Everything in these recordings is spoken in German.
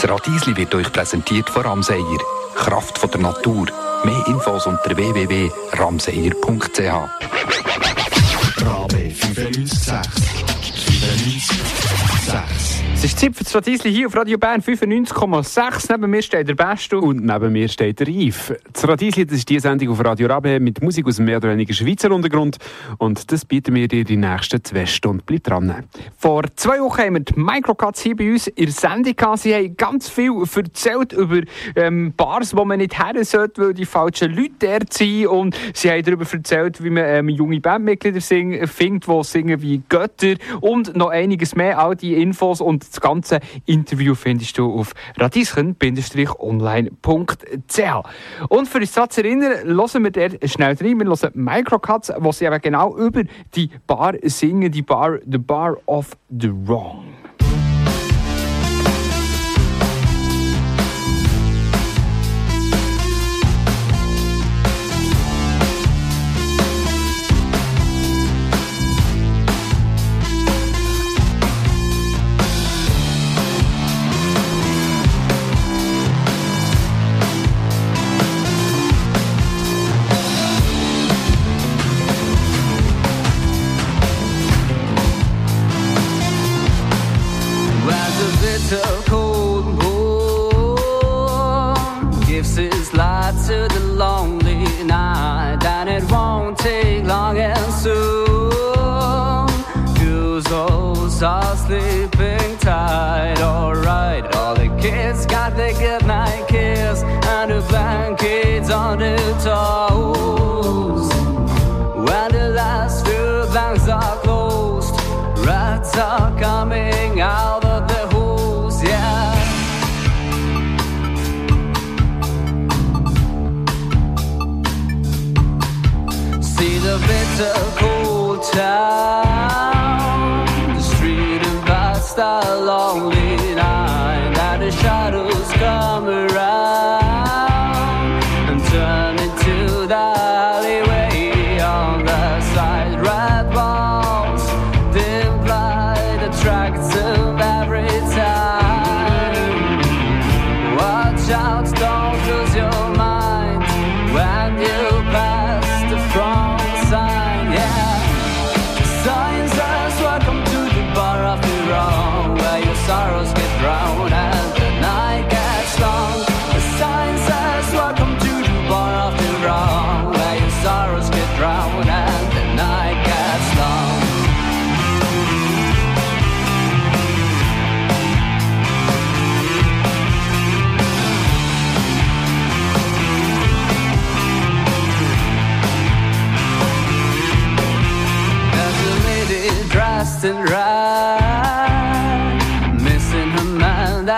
Das Radiesli wird euch präsentiert von Ramseyer. Kraft von der Natur. Mehr Infos unter www.ramseyer.ch. Rabe 956 956 Es ist Zeit für das Radiesli hier auf Radio Bern 95,6. Neben mir steht der Beste. Und neben mir steht der Yves. Das Radiesli, das ist die Sendung auf Radio Rabe mit Musik aus dem mehr oder weniger Schweizer Untergrund. Und das bieten wir dir die nächsten zwei Stunden. Bleib dran. Vor zwei Wochen haben wir die Microcuts hier bei uns in der Sendung gehabt. Sie haben ganz viel erzählt über ähm, Bars, wo man nicht her sollte, weil die falschen Leute dort sind. Und sie haben darüber erzählt, wie man ähm, junge Bandmitglieder sing, findet, die singen wie Götter. Und noch einiges mehr. All die Infos und das ganze Interview findest du auf radischen-online.ch. Und für uns das zu erinnern, hören wir dort schnell rein. Wir hören Microcuts, wo sie eben genau über die Bar singen, die Bar, The Bar of the Wrong.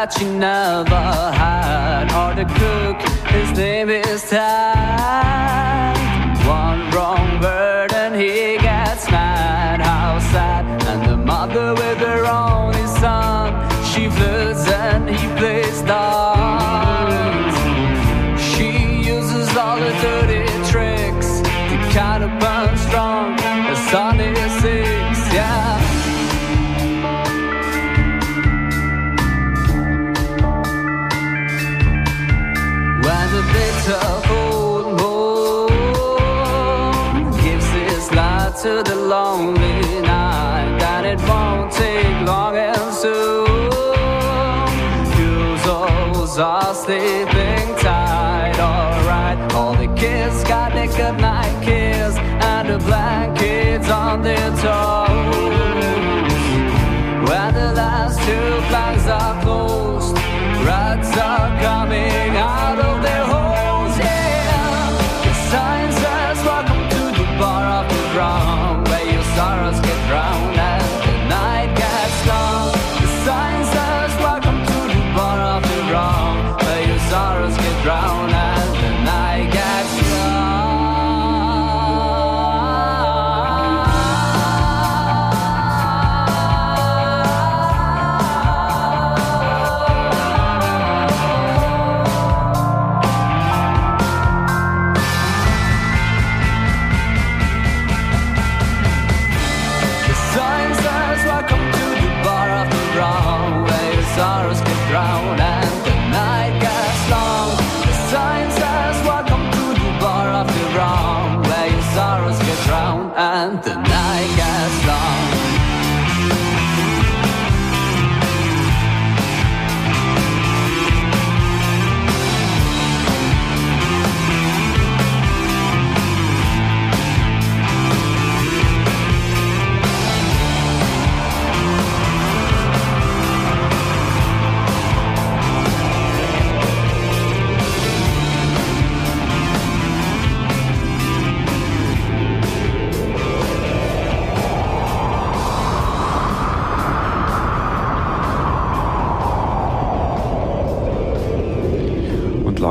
That she never had. Or the cook, his name is Ted. One wrong word and he gets mad. How sad! And the mother with her only son, she flirts and he plays dance. She uses all the dirty tricks to of burn strong. on the top.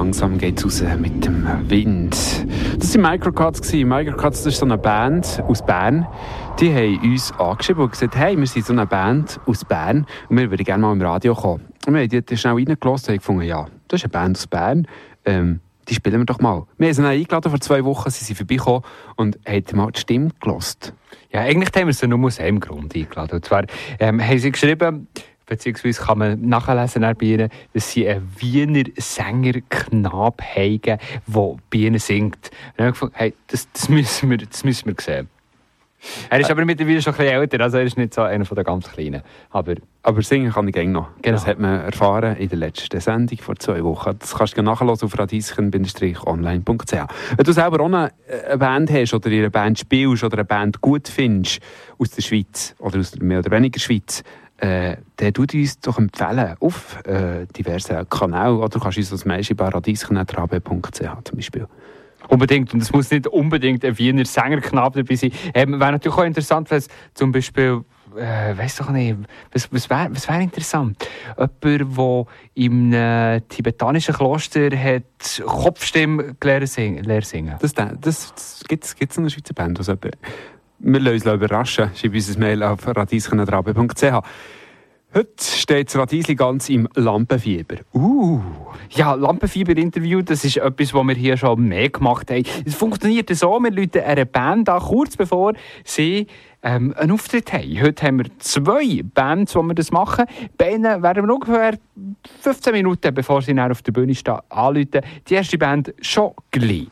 Langsam geht's raus mit dem Wind. Das waren Microcuts. Microcuts ist so eine Band aus Bern. Die haben uns angeschrieben und gesagt, hey, wir sind so eine Band aus Bern und wir würden gerne mal im Radio kommen. Und wir haben die schnell reingelassen und gefunden, ja, das ist eine Band aus Bern. Ähm, die spielen wir doch mal. Wir haben sie dann eingeladen vor zwei Wochen, sie sind vorbeigekommen und haben mal die Stimme gelost. Ja, eigentlich haben wir sie nur aus einem Grund eingeladen. Und zwar ähm, haben sie geschrieben, beziehungsweise kann man nachlesen bei ihnen, dass sie einen Wiener Sänger-Knab haben, der bei ihnen singt. Und wir gefunden, hey, das, das, müssen wir, das müssen wir sehen. Er ist aber mittlerweile schon ein bisschen älter, also er ist nicht so einer von den ganz Kleinen. Aber Aber singen kann ich gerne noch. Genau. Das hat man erfahren in der letzten Sendung vor zwei Wochen. Das kannst du nachhören auf radieschen-online.ch. Wenn du selber auch eine eine Band hast oder in einer Band spielst oder eine Band gut findest aus der Schweiz oder aus der mehr oder weniger Schweiz, äh, dann tut uns doch empfehlen auf äh, diversen Kanälen oder du kannst uns das Mail bei radieschen.rabe.ch zum Beispiel. Unbedingt. Und es muss nicht unbedingt ein Wiener Sängerknabe dabei sein. Ähm, wäre natürlich auch interessant, wenn es zum Beispiel, äh, weiß doch nicht, was, was wäre was wär interessant? Jemand, der im äh, tibetanischen Kloster hat Kopfstimme gelernt singen. Das, das, das gibt es eine Schweizer Band, was jemand- Wir lassen uns überraschen. Schreib uns ein Mail auf radieschen.rabe.ch. Heute steht Radiesli ganz im Lampenfieber. Uh, ja, Lampenfieber-Interview, das ist etwas, was wir hier schon mehr gemacht haben. Es funktioniert so, wir rufen eine Band an, kurz bevor sie ähm, einen Auftritt haben. Heute haben wir zwei Bands, wo wir das machen. Bei ihnen werden wir ungefähr 15 Minuten, bevor sie auf der Bühne stehen, anrufen. Die erste Band schon gleich.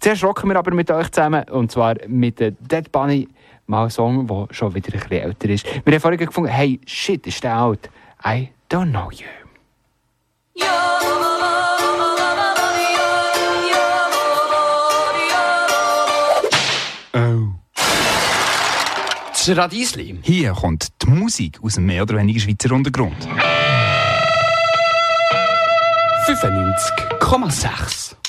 Zuerst rocken wir aber mit euch zusammen, und zwar mit der Dead Bunny, mal ein Song, der schon wieder ein bisschen älter ist. Wir haben vorhin gefunden, hey, shit, ist der alt? I don't know you. Oh. Das Radiesli. Hier kommt die Musik aus dem mehr oder weniger Schweizer Untergrund. 95,6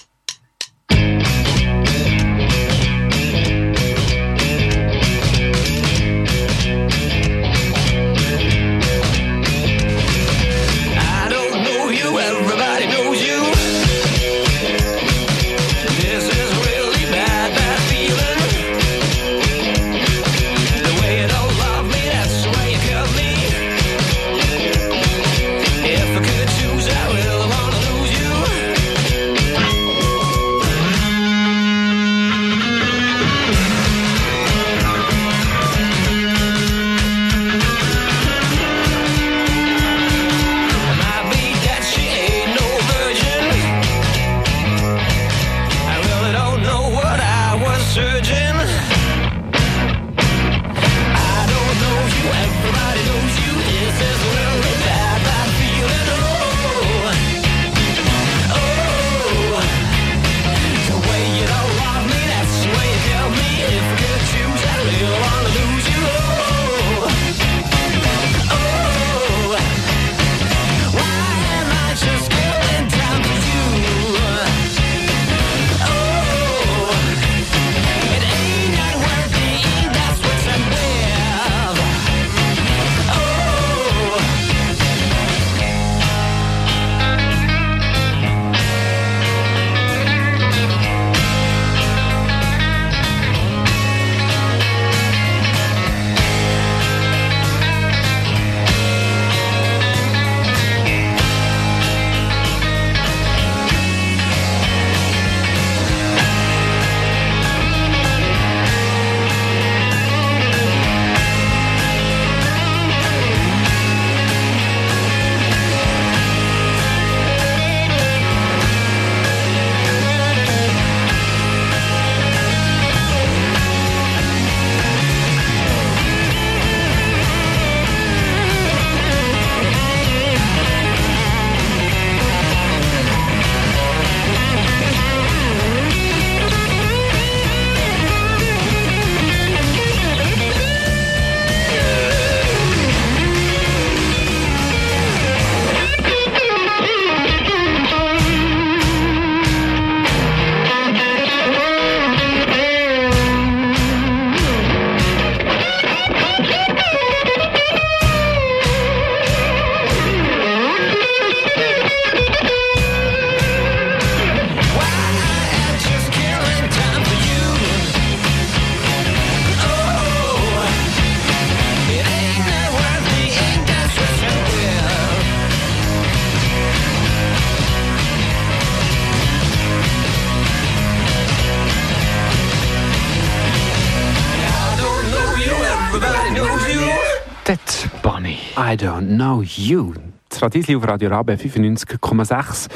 I don't know you. Das Radisli auf Radio Rabe 95,6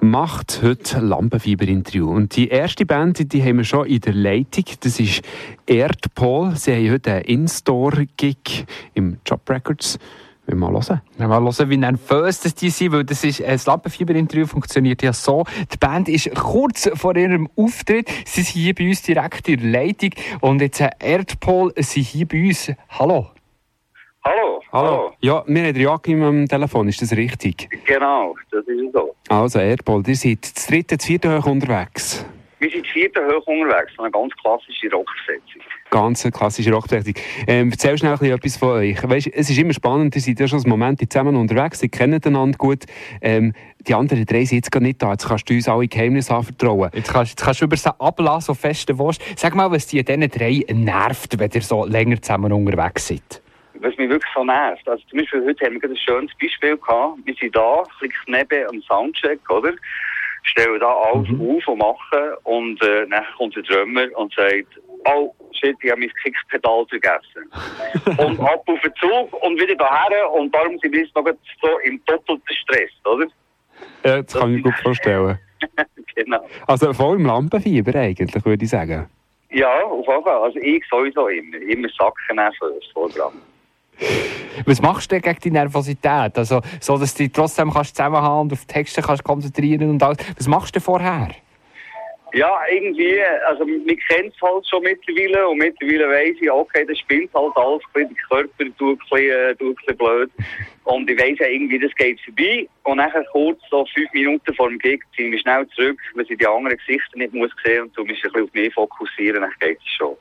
macht heute Lampenfieber-Interview. Und die erste Band, die haben wir schon in der Leitung. Das ist Erdpol. Sie haben heute einen In-Store-Gig im Job Records. Wir mal hören? Ja, mal hören, wie nervös das die sind, weil das ist, ein Lampenfieber-Interview funktioniert ja so. Die Band ist kurz vor ihrem Auftritt. Sie sind hier bei uns direkt in der Leitung. Und jetzt äh, Erdpol sind hier bei uns. Hallo. Hallo. Ja, wir haben Joachim am Telefon, ist das richtig? Genau, das ist so. Also, Erdpol, ihr seid das dritte, das vierte hoch unterwegs. Wir sind vierten hoch unterwegs, so eine ganz klassische Rockbesetzung. Ganz klassische Rockbesetzung. Ähm, erzähl schnell ein bisschen etwas von euch. Weißt, es ist immer spannend, ihr seid ja schon einen Moment zusammen unterwegs, ihr kennt einander gut. Ähm, die anderen drei sind jetzt gar nicht da, jetzt kannst du uns alle Geheimnisse anvertrauen. Jetzt kannst, jetzt kannst du über sie ablassen, so fest du willst. Sag mal, was die diesen drei nervt, wenn ihr so länger zusammen unterwegs seid. Was mich wirklich so nervt. Also zum Beispiel heute haben wir ein schönes Beispiel gehabt. Wir sind da, klickst neben am Soundcheck, oder? Stellen da alles auf und machen und äh, dann kommt der Drummer und sagt, oh shit, ich habe mein Kickpedal vergessen. und ab auf den Zug und wieder daher und darum sind wir jetzt noch so im doppelten Stress, oder? Ja, das kann ich mir gut vorstellen. genau. Also voll im Lampenfieber eigentlich, würde ich sagen. Ja, auf jeden Fall. Also ich sowieso immer. Immer Sacken nervös vorgebracht. Was machst du denn gegen die Nervosität? Also, so, dass du dich trotzdem kannst zusammenhaben und auf die Texte kannst konzentrieren und alles. Was machst du vorher? Ja, irgendwie, also man kennt es halt schon mittlerweile und mittlerweile weiss ich, okay, das spinnt halt alles, der Körper tut äh, ein bisschen blöd. Und ich weiss ja irgendwie, das geht vorbei. Und nachher kurz, so fünf Minuten vor dem Gig, ziehen wir schnell zurück, weil ich die anderen Gesichter nicht muss sehen und du musst ein bisschen auf mich fokussieren, dann geht es schon.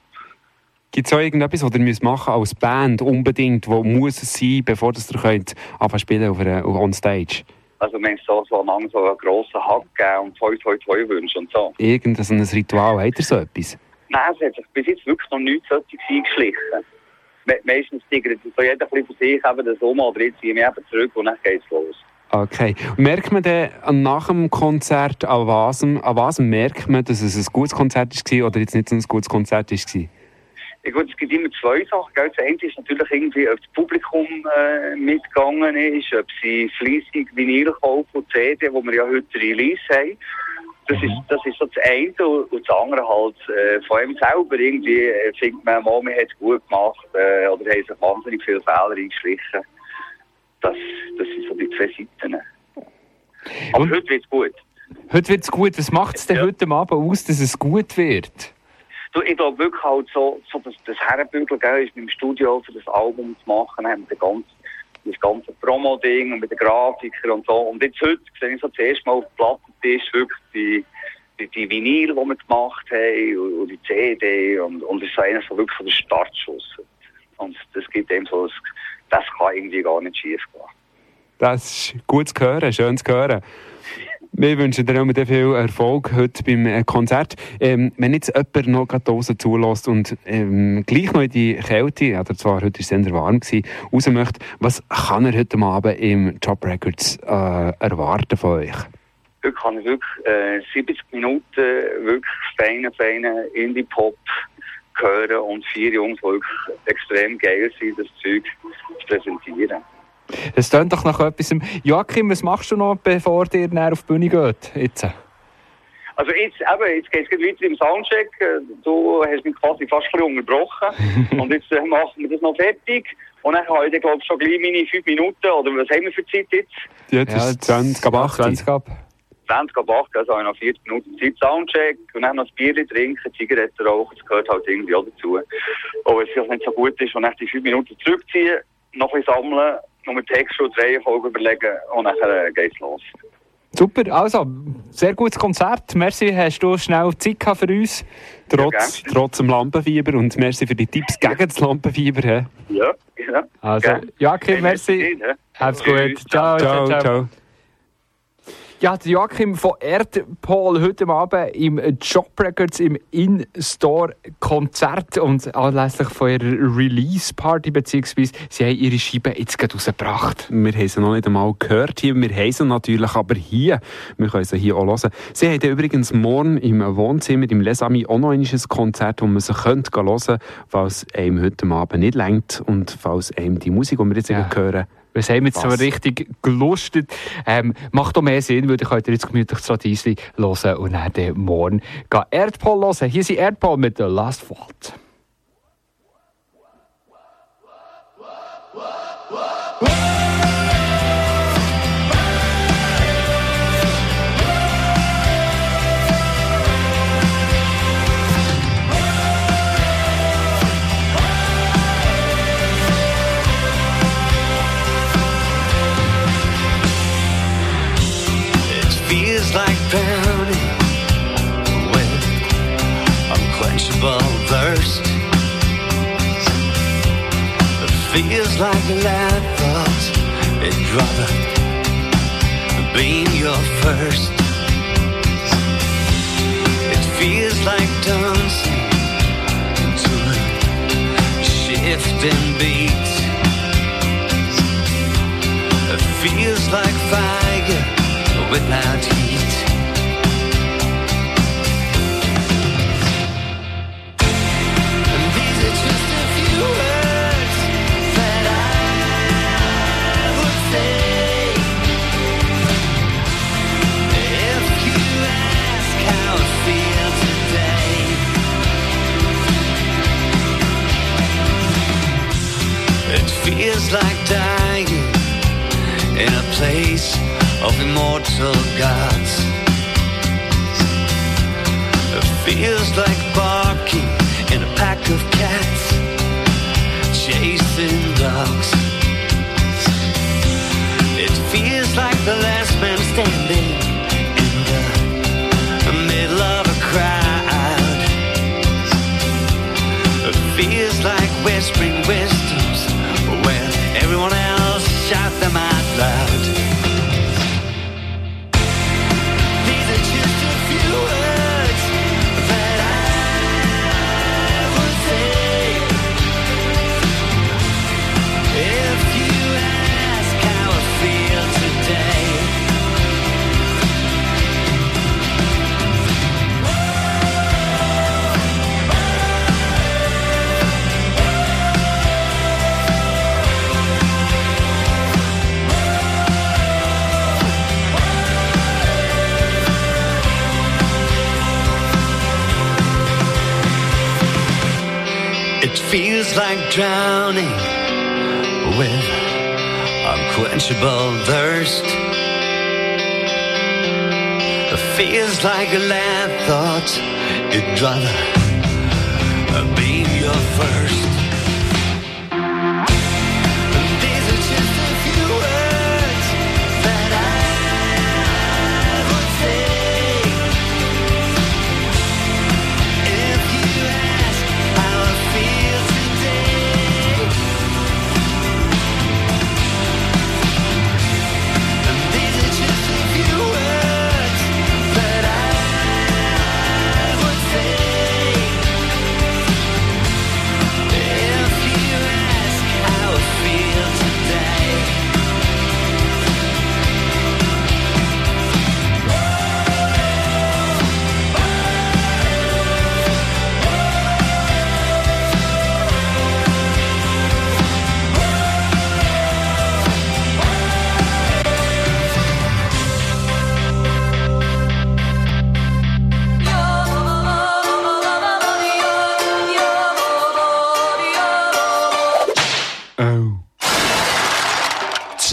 Gibt es auch irgendetwas, was ihr müsst machen als Band unbedingt, wo muss es sein, bevor das ihr könnt anfangen spielen auf einer, on stage? Also wenn es so, so lange so einen grossen Hack gegeben und toi toi toi wünscht und so. Irgendein so ein Ritual, habt ihr so etwas? Nein, es hat sich bis jetzt wirklich noch nichts solches eingeschlichen. Me meistens tigert so jeder ein bisschen für sich eben das um, oder jetzt ziehen wir eben zurück und dann geht's los. Okay. Merkt man dann nach dem Konzert, an was, an was merkt man, dass es ein gutes Konzert war oder jetzt nicht so ein gutes Konzert war? Ja gut, es gibt immer zwei Sachen. Gell? Das eine ist natürlich irgendwie, ob das Publikum äh, mitgegangen ist, ob sie fleissig Vinyl kaufen und CD, wo wir ja heute Release haben. Das ist, das ist so das eine und das andere halt äh, von ihm selber irgendwie äh, findet man, mal, man hat es gut gemacht äh, oder haben sich wahnsinnig viele Fehler eingeschlichen. Das, das sind so die zwei Seiten. Aber Und- heute wird's gut. Heute wird es gut. Was macht es denn Ja. heute Abend aus, dass es gut wird? Du, ich glaube wirklich halt so, so das, das Herrenbügel, gell, ist mit dem Studio für das Album zu machen, haben wir ganz, das ganze Promo-Ding und mit den Grafikern und so. Und jetzt heute sehe ich so zuerst mal auf dem Plattentisch wirklich die, die, die Vinyl, die wir gemacht haben und, die CD und, und das ist so einer so wirklich so der Startschuss. Und das gibt eben so, das, das kann irgendwie gar nicht schief gehen. Das ist gut zu hören, schön zu hören. Wir wünschen dir auch viel Erfolg heute beim äh, Konzert. Ähm, wenn jetzt jemand noch gerade draussen zulässt und ähm, gleich noch in die Kälte, oder zwar heute war es sehr warm, gewesen, raus möchte, was kann er heute Abend im Job Records äh, erwarten von euch? Heute kann ich wirklich äh, 70 Minuten wirklich feine, feine Indie-Pop hören und vier Jungs, die wirklich extrem geil sind, das Zeug zu präsentieren. Das klingt doch nach etwas. Joachim, was machst du noch, bevor dir dann auf die Bühne geht? Jetzt? Also jetzt, eben, jetzt geht es weiter im Soundcheck. Du hast mich quasi fast ein unterbrochen. und jetzt äh, machen wir das noch fertig. Und dann habe ich, glaube ich, schon gleich meine fünf Minuten, oder was haben wir für Zeit jetzt? Jetzt ist es 20 ab 8. 20 ab. 20 ab 8, also habe ich noch 40 Minuten Zeit, Soundcheck und dann noch ein Bier trinken, Zigaretten rauchen, das gehört halt irgendwie auch dazu. Aber wenn es vielleicht nicht so gut ist und dann die 5 Minuten zurückziehen, noch ein bisschen sammeln, mit Text und Reihenfolge überlegen und dann äh, geht's los. Super, also, sehr gutes Konzert. Merci, hast du schnell Zeit gehabt für uns. Trotz, Ja, trotz dem Lampenfieber und merci für die Tipps gegen das Lampenfieber. hä? Ja, ja. Also? Joachim, Hey, merci. Hab's gut. Tschüss. Ciao, Ciao, ciao. Ja, Joachim von Erdpol heute Abend im Job Records im In-Store-Konzert und anlässlich von ihrer Release-Party, beziehungsweise sie haben ihre Scheibe jetzt gerade rausgebracht. Wir haben sie noch nicht einmal gehört hier. Wir haben sie natürlich aber hier. Wir können sie hier auch hören. Sie haben übrigens morgen im Wohnzimmer im Les Amis auch noch ein Konzert, wo man sie hören könnte, falls einem heute Abend nicht längt und falls einem die Musik, die wir jetzt Ja. hören, Was haben wir jetzt so richtig gelustet? Ähm, macht doch mehr Sinn, weil ihr könnt jetzt gemütlich das Radiesli hören und dann morgen gehen Erdpol hören. Hier sind Erdpol mit der Last Fault. Like drowning with unquenchable thirst. It feels like a last thought. It'd rather be your first. It feels like dancing to a shifting beat. It feels like fire without heat. These are just a few words that I would say. If you ask how I feel today, it feels like dying in a place of immortal gods. It feels like barking in a pack of cats, chasing dogs. It feels like the last man standing in the middle of a crowd. It feels like like a lamb thought it driver.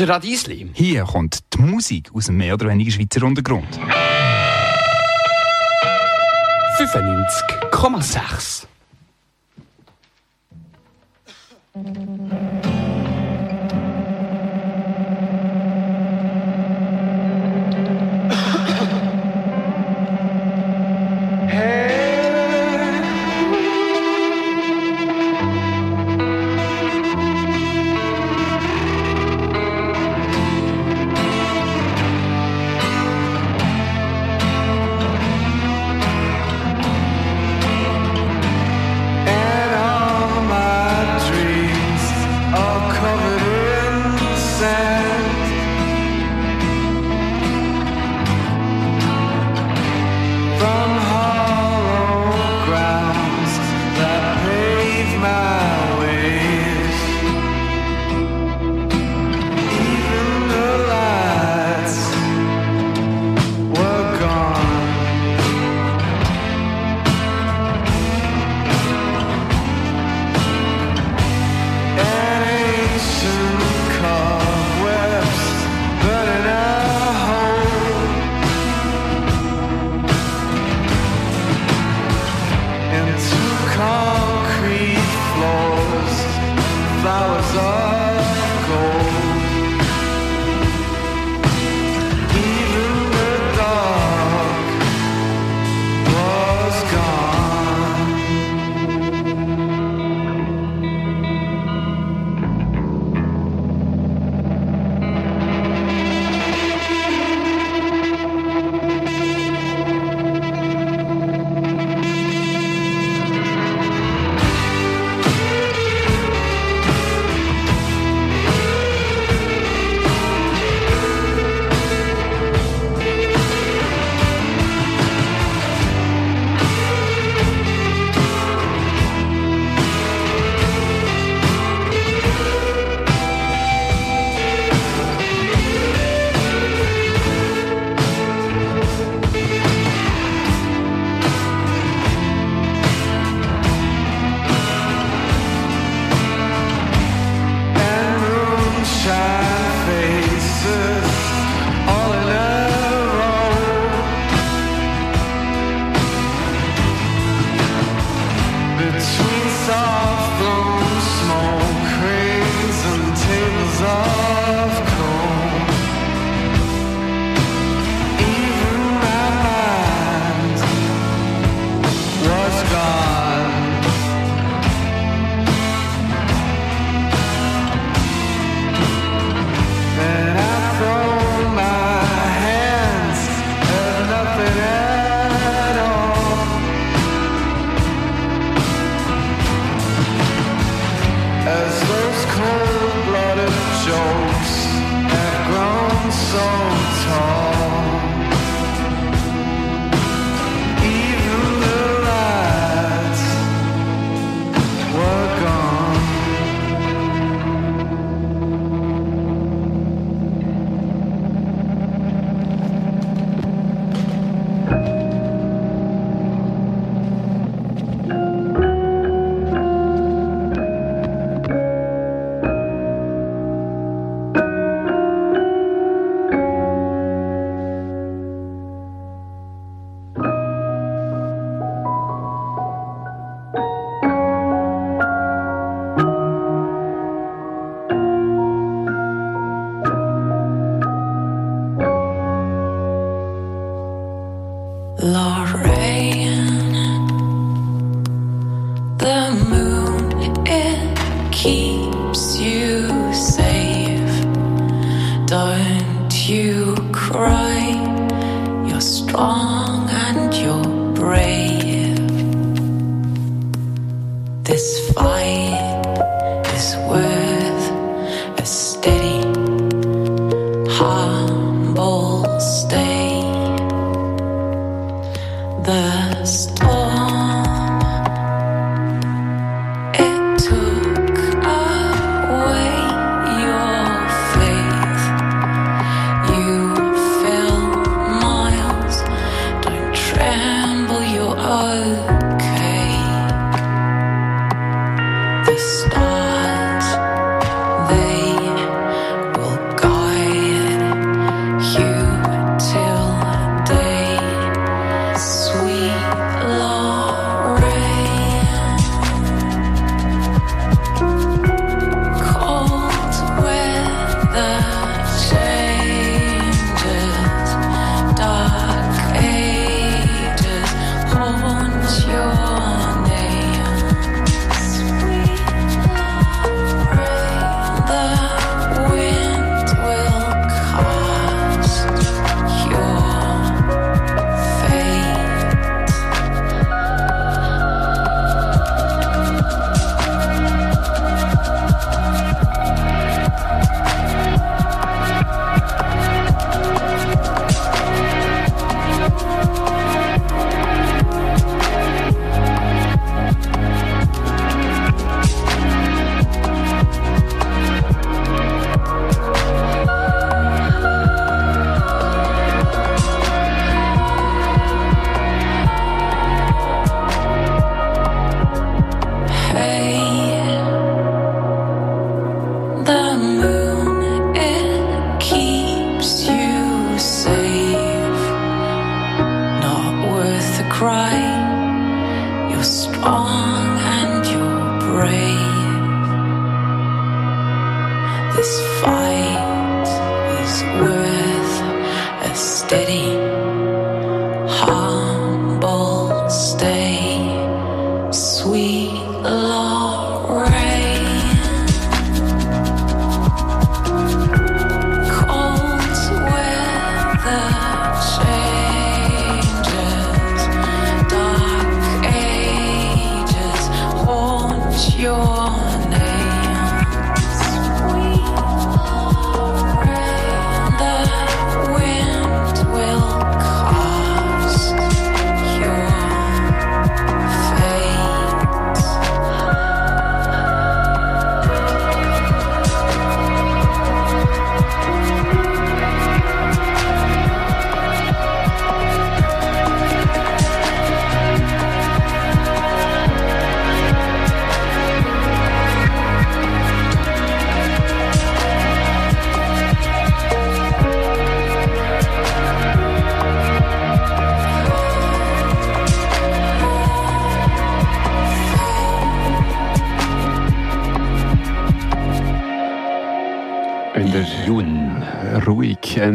Das Radiesli. Hier kommt die Musik aus dem mehr oder weniger Schweizer Untergrund. 95,6.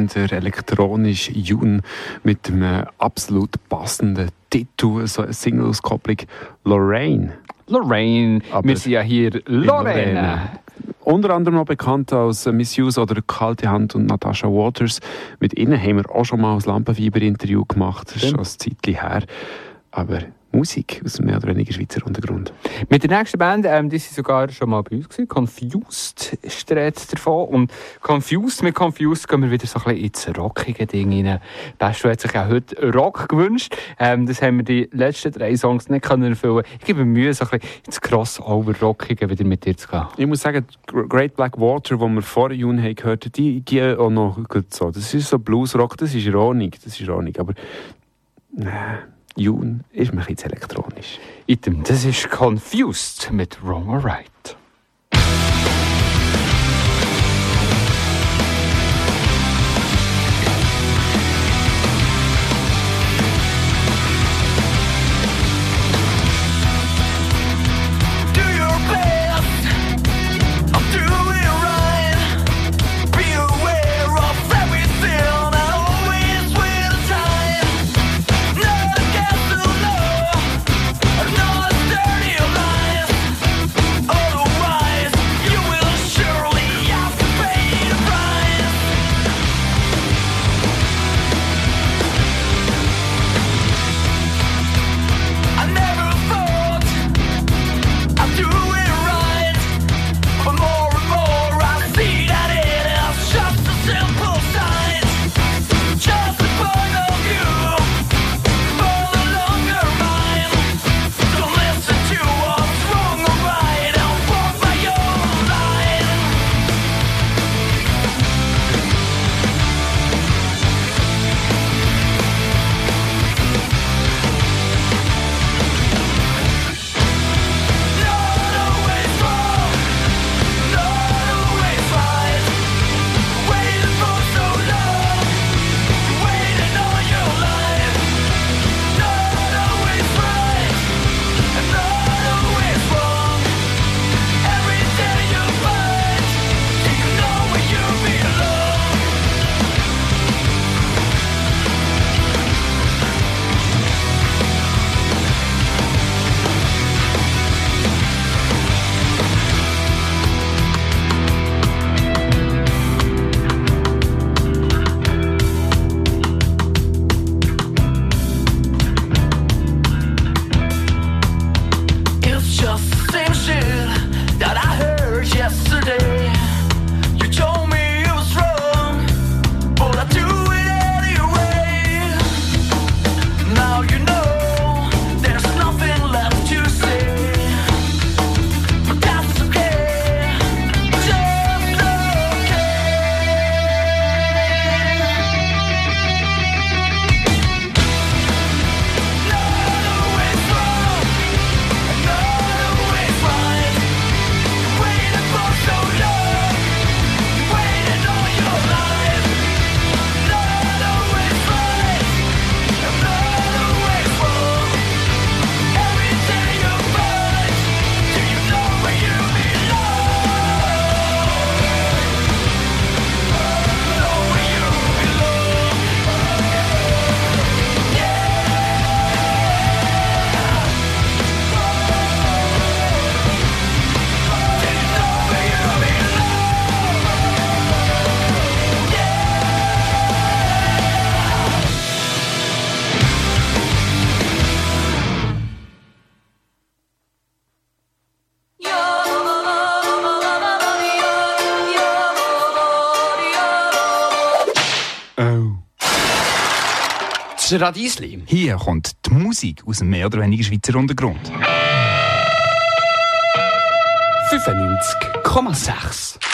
Der elektronisch Jun mit einem absolut passenden Titel, so eine Single-Auskopplung Lorraine. Lorraine, Aber wir sind ja hier Lorraine. Unter anderem auch bekannt als Misuse oder Kalte Hand und Natasha Waters. Mit ihnen haben wir auch schon mal ein Lampenfieber-Interview gemacht. Das ist schon ein Zeitchen her. Aber Musik aus dem mehr oder weniger Schweizer Untergrund. Mit der nächsten Band, ähm, die sind sogar schon mal bei uns gewesen. Confused ist die Rede davon. Und Confused, mit Confused gehen wir wieder so ein bisschen ins rockige Ding rein. Besto hat sich ja heute Rock gewünscht. Ähm, das haben wir die letzten drei Songs nicht können erfüllen. Ich gebe mir Mühe, so ein bisschen ins Crossover-Rockige wieder mit dir zu gehen. Ich muss sagen, Gr- Great Black Water, die wir vor Juni haben gehört die gehen auch noch gut so. Das ist so Bluesrock, das ist Ordnung, das ist Ordnung. Aber nee, June ist mir jetzt elektronisch. Item, das ist Confused mit Wrong or Right. Das Radiesli. Hier kommt die Musik aus dem mehr oder weniger Schweizer Untergrund. 95,6.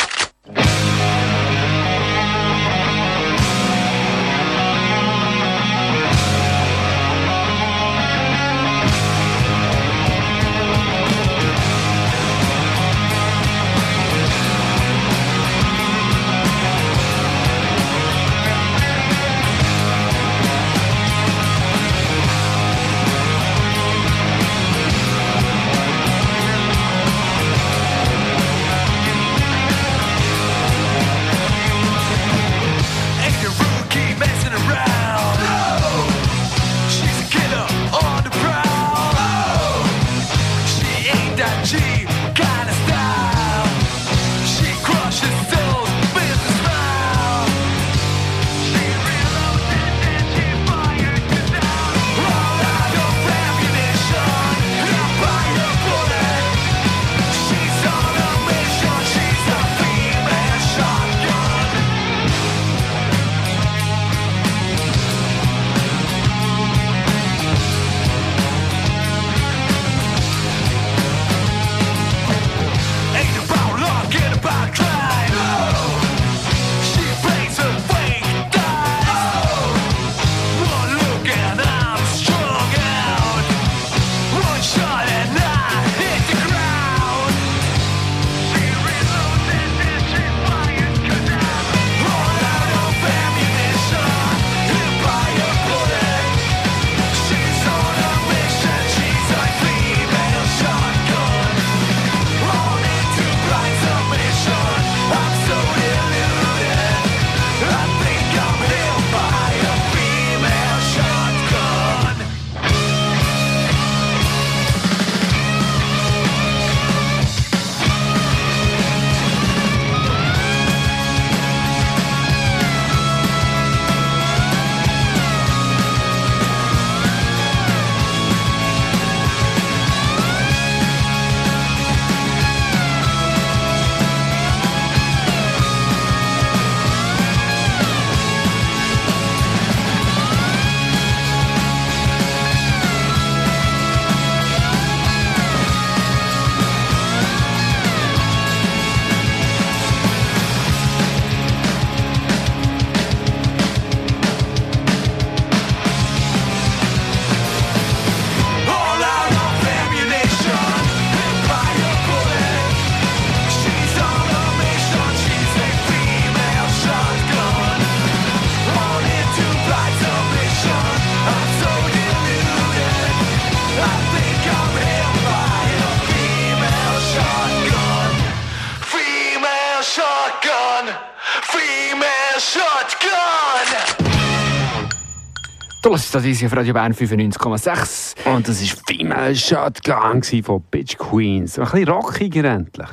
Das easy auf Radio Bern 95,6. Und das war Female Shotgun von Bitch Queens. Ein bisschen rockiger endlich.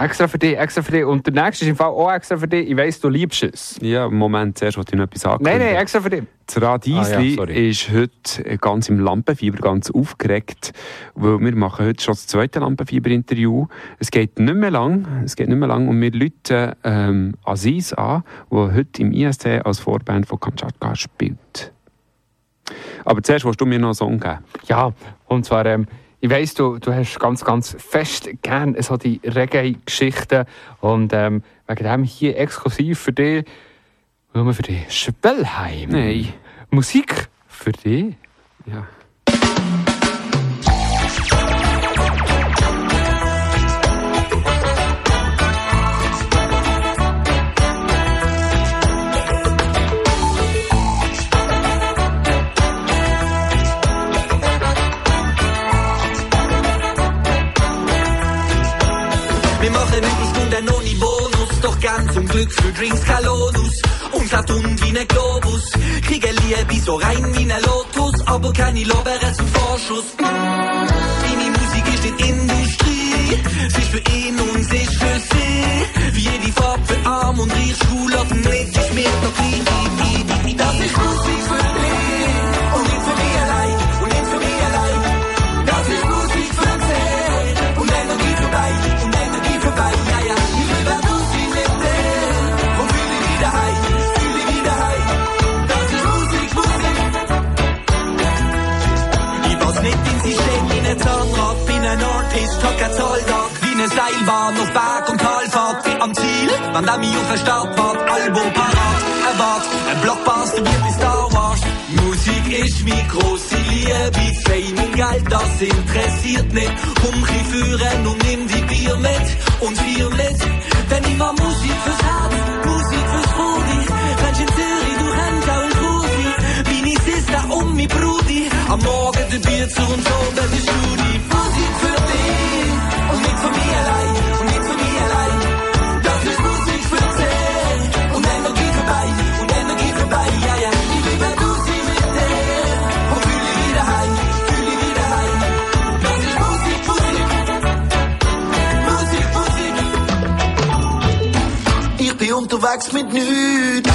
Extra für dich, extra für dich. Und der nächste ist im Fall auch extra für dich. Ich weiss, du liebst es. Ja, Moment, zuerst wollte ich noch etwas Nein, ankündigen. nein, extra für dich. Das Radiesli Ah, ja, ist heute ganz im Lampenfieber, ganz aufgeregt, weil wir machen heute schon das zweite Lampenfieber-Interview. Es geht nicht mehr lang, es geht nicht mehr lang und wir rufen ähm, Aziz an, der heute im IST als Vorband von Kamtschatka spielt. Aber zuerst willst du mir noch einen Song geben. Ja, und zwar, ähm, ich weiss, du, du hast ganz, ganz fest gern so die Reggae-Geschichten. Und ähm, wegen dem hier exklusiv für dich, nur für dich, Schwellheim. Nein. Musik für dich. Ja. Liebe so rein wie ein Lotus, aber keine Lorbeeren zum Vorschuss. Deine Musik ist nicht Industrie, sie ist für ihn und sie ist für sie. Wie jede Farbe für arm und reich, schwul oder nicht, ist mir doch gleich. Seilbahn auf Berg- und Talfahrt. Am Ziel, wenn der auf der Startfahrt, Albo parat, erwart, ein Blockbuster wie bei Star Wars. Musik ist wie große Liebe, Fame und Geld, das interessiert nicht. Ein führen und nimm die Bier mit und vier mit. Denn immer Musik fürs Herz, Musik fürs Brudi. Rennst in Zürich, du in Krusi. Wie ich Sister um mich Brudi. Am Morgen der Bier zu und so, das ist Studi. Und nicht für mich allein. Und nicht für mich allein. Das ist Musik für zehn. Und Energie vorbei, und Energie vorbei, ja, ja. Ich liebe du sie mit dir. Und fühle wieder heim, fühle wieder heim. Das ist Musik, Musik. Musik, Musik. Ich bin unterwegs mit nichts.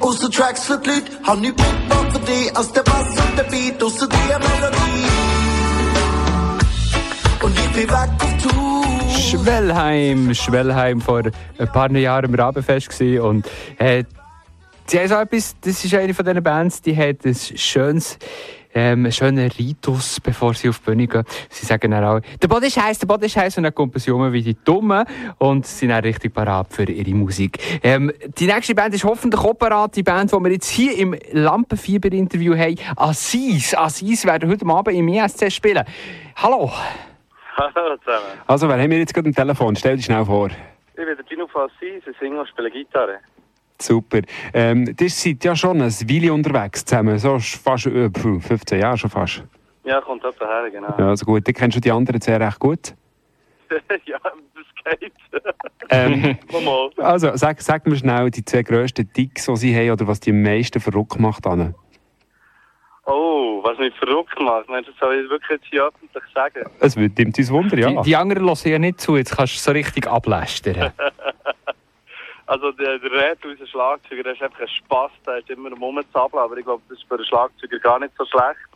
Ausser Tracks für die Leute, hab nicht mitgebracht für dich, als der Bass und der Beat, ausser die Melodie. Bin. Schwellheim, Schwellheim vor ein paar Jahren im Rabenfest und äh, sie haben so etwas, das ist eine von diesen Bands, die hat ein schönes ähm, schönen Ritus, bevor sie auf die Bühne gehen. Sie sagen dann auch, der Boden ist heiß, der Boden ist heiß und dann kommt sie um wie die Dummen und sind dann richtig parat für ihre Musik. Ähm, die nächste Band ist hoffentlich auch parat, die Band, die wir jetzt hier im Lampenfieber-Interview haben. Assis. Assis werden heute Abend im ISC spielen. Hallo. Hallo zusammen. Also, wer haben wir jetzt gerade am Telefon? Stell dich schnell vor. Ich bin der Gino Fassis, ich singe und spiele Gitarre. Super. Ähm, ihr seid ja schon ein Weile unterwegs zusammen, so fast äh, puh, 15 Jahre schon fast. Ja, kommt etwa her, genau. Ja, also gut, du kennst du die anderen sehr recht gut. ja, das geht. Ähm, also, sag, sag mir schnell die zwei grössten Ticks, die sie haben, oder was die am meisten verrückt macht. Anne. Oh, was mich verrückt macht. Meinst du, das soll ich wirklich jetzt hier öffentlich sagen? Es wird nimmt uns Wunder, ja. Die, die anderen hören ja nicht zu, jetzt kannst du so richtig ablästern. Also der, der Red, unser Schlagzeuger, der ist einfach ein Spass, der ist immer Rumzappeln, aber ich glaube, das ist für einen Schlagzeuger gar nicht so schlecht.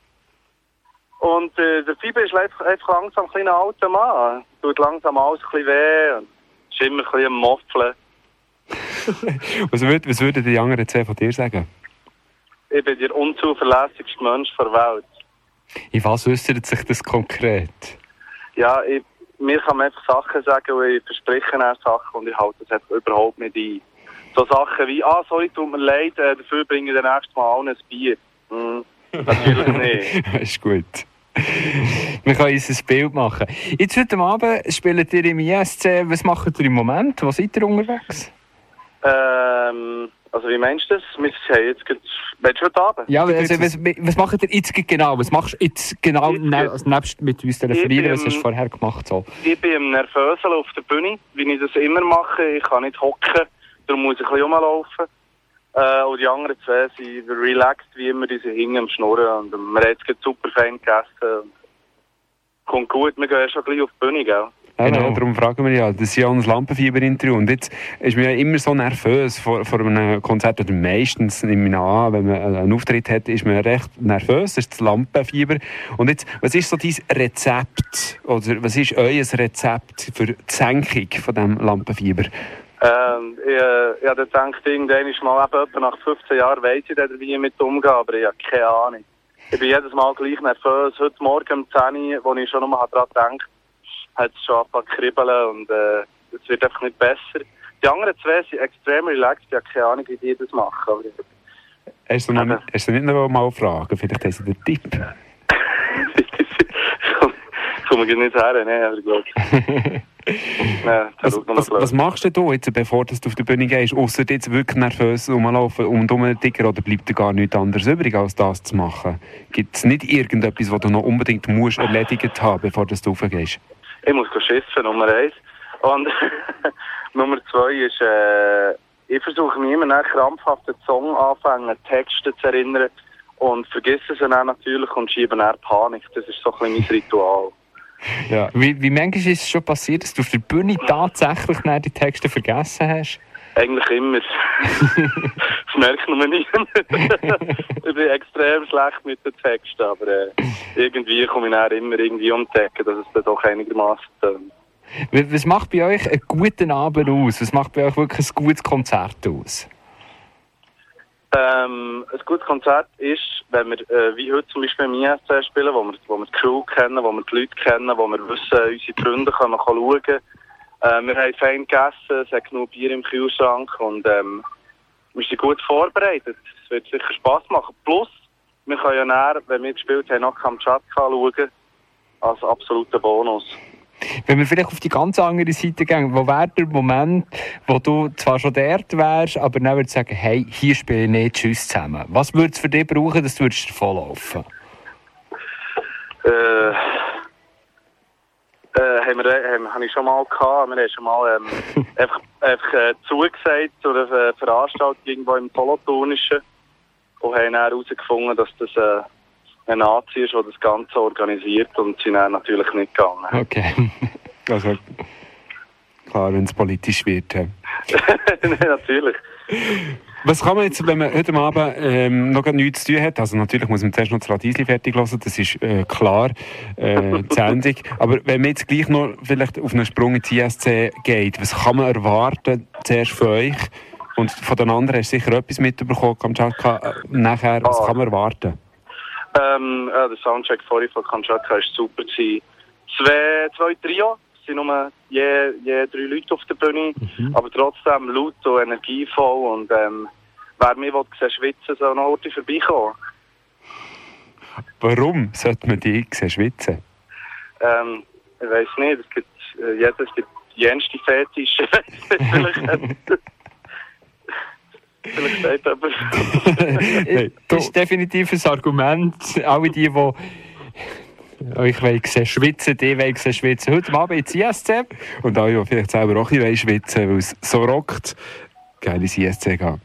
Und äh, der Fiber ist einfach, einfach langsam ein kleiner alter Mann. Tut langsam alles ein bisschen weh und ist immer ein bisschen am Moffeln. Was, würd, was würden die anderen zwei von dir sagen? Ich bin der unzuverlässigste Mensch der Welt. In was äußert sich das konkret? Ja, ich, mir kann man einfach Sachen sagen und ich verspreche Sachen und ich halte das einfach überhaupt nicht ein. So Sachen wie, ah, sorry, tut mir leid, äh, dafür bringe ich dann nächstes Mal allen ein Bier. Hm, natürlich nicht. ist gut. Wir können uns ein Bild machen. Jetzt heute Abend spielt ihr im ISC. Was macht ihr im Moment? Wo seid ihr unterwegs? Ähm, also wie meinst du das? Wir haben jetzt gerade, willst du heute Abend? Ja, also, was, was macht ihr jetzt genau? Was machst du jetzt genau ne, also nebst mit uns telefonieren? Was hast du vorher gemacht? So? Ich bin im Nervösel auf der Bühne, wie ich das immer mache. Ich kann nicht hocken, darum muss ich ein bisschen rumlaufen. Äh, und die anderen zwei sind relaxed wie immer, die sind hinten am Schnurren. Und wir haben jetzt super fein gegessen. Und kommt gut, wir gehen schon gleich auf die Bühne, gell? Genau. darum fragen wir ja, das ist ja auch ein Lampenfieber-Interview. Und jetzt ist man ja immer so nervös vor, vor einem Konzert, oder meistens nehme ich an, wenn man einen Auftritt hat, ist man recht nervös, das ist das Lampenfieber. Und jetzt, was ist so dein Rezept, oder was ist euer Rezept für die Senkung von diesem Lampenfieber? Ähm, ich, äh, ich habe gedacht, irgendwann ist mal eben nach 15 Jahren weiss ich dann, wie ich mit umgehe, aber ich habe keine Ahnung. Ich bin jedes Mal gleich nervös. Heute Morgen um 10 Uhr, als ich schon mal daran gedacht hat es schon angefangen zu kribbeln und äh, es wird einfach nicht besser. Die anderen zwei sind extrem relaxed, ich habe keine Ahnung, wie die das machen. Aber Hast du, noch, nicht- hast du nicht noch mal fragen? Vielleicht hast du den Tipp. ich komme gar nicht her, ne, aber ich glaube. ja, Was, was, was machst du jetzt, bevor du auf die Bühne gehst? Außer jetzt wirklich nervös rumlaufen und rumtickern oder bleibt dir gar nichts anderes übrig, als das zu machen? Gibt es nicht irgendetwas, was du noch unbedingt musst erledigt haben, bevor du raufgehst? Ich muss schiffen, Nummer eins. Und Nummer zwei ist, äh, ich versuche mich immer nach krampfhaft den Song anfangen, Texte zu erinnern und vergesse es dann natürlich und schiebe dann Panik. Das ist so ein bisschen mein Ritual. Ja. Wie, wie manchmal ist es schon passiert, dass du auf der Bühne tatsächlich die Texte vergessen hast? Eigentlich immer. das merkt man nicht. ich bin extrem schlecht mit den Texten, aber äh, irgendwie komme ich dann immer irgendwie um die Ecke, dass es dann doch einigermaßen tönt. Was macht bei euch einen guten Abend aus? Was macht bei euch wirklich ein gutes Konzert aus? Ähm, ein gutes Konzert ist, wenn wir, äh, wie heute zum Beispiel im ISC spielen, wo wir, wo wir die Crew kennen, wo wir die Leute kennen, wo wir wissen, unsere Freunde können schauen. Äh, wir haben fein gegessen, es hat genug Bier im Kühlschrank und ähm, wir sind gut vorbereitet. Es wird sicher Spass machen. Plus, wir können ja näher, wenn wir gespielt haben, nach Kamtschatka schauen, als absoluter Bonus. Wenn wir vielleicht auf die ganz andere Seite gehen, wo wäre der Moment, wo du zwar schon dort wärst, aber dann würdest sagen, hey, hier spiele ich nicht, tschüss zusammen. Was würde es für dich brauchen, dass du würdest davonlaufen? Äh, äh, haben wir, haben, habe ich schon mal gehabt. Wir haben schon mal ähm, einfach, einfach äh, zugesagt zu einer äh, Veranstaltung irgendwo im Solothurnischen und haben dann herausgefunden, dass das äh, ein Nazi ist, der das Ganze organisiert und sind dann natürlich nicht gegangen. Okay. Also, klar, wenn es politisch wird. Nein, natürlich. Was kann man jetzt, wenn man heute Abend ähm, noch gar nichts zu tun hat, also natürlich muss man zuerst noch das Radiesli fertig hören, das ist äh, klar, äh, die Sendung. Aber wenn man jetzt gleich noch vielleicht auf einen Sprung ins ISC geht, was kann man erwarten zuerst von euch? Und von den anderen hast du sicher etwas mitbekommen, Kamtschatka, äh, nachher, was Ah. kann man erwarten? Ähm, ja, der Soundcheck vorhin von Kamtschatka war super. gewesen. Zwei, zwei Trio, sind nur je, je drei Leute auf der Bühne, aber trotzdem laut und energievoll. Und ähm, wer mich will, sehen schwitzen soll noch heute vorbeikommen. Warum sollte man die sehen schwitzen? Ähm, ich weiß nicht, es gibt, äh, jeder, es gibt jenste Fetische. vielleicht, sagt jemand. Das ist definitiv ein Argument. Alle die, die euch wollen sehen schwitzen, die wollen sehen schwitzen. Heute Abend ins ISC. Und alle, die vielleicht selber auch ein bisschen schwitzen weil es so rockt, geil ins ISC gehen.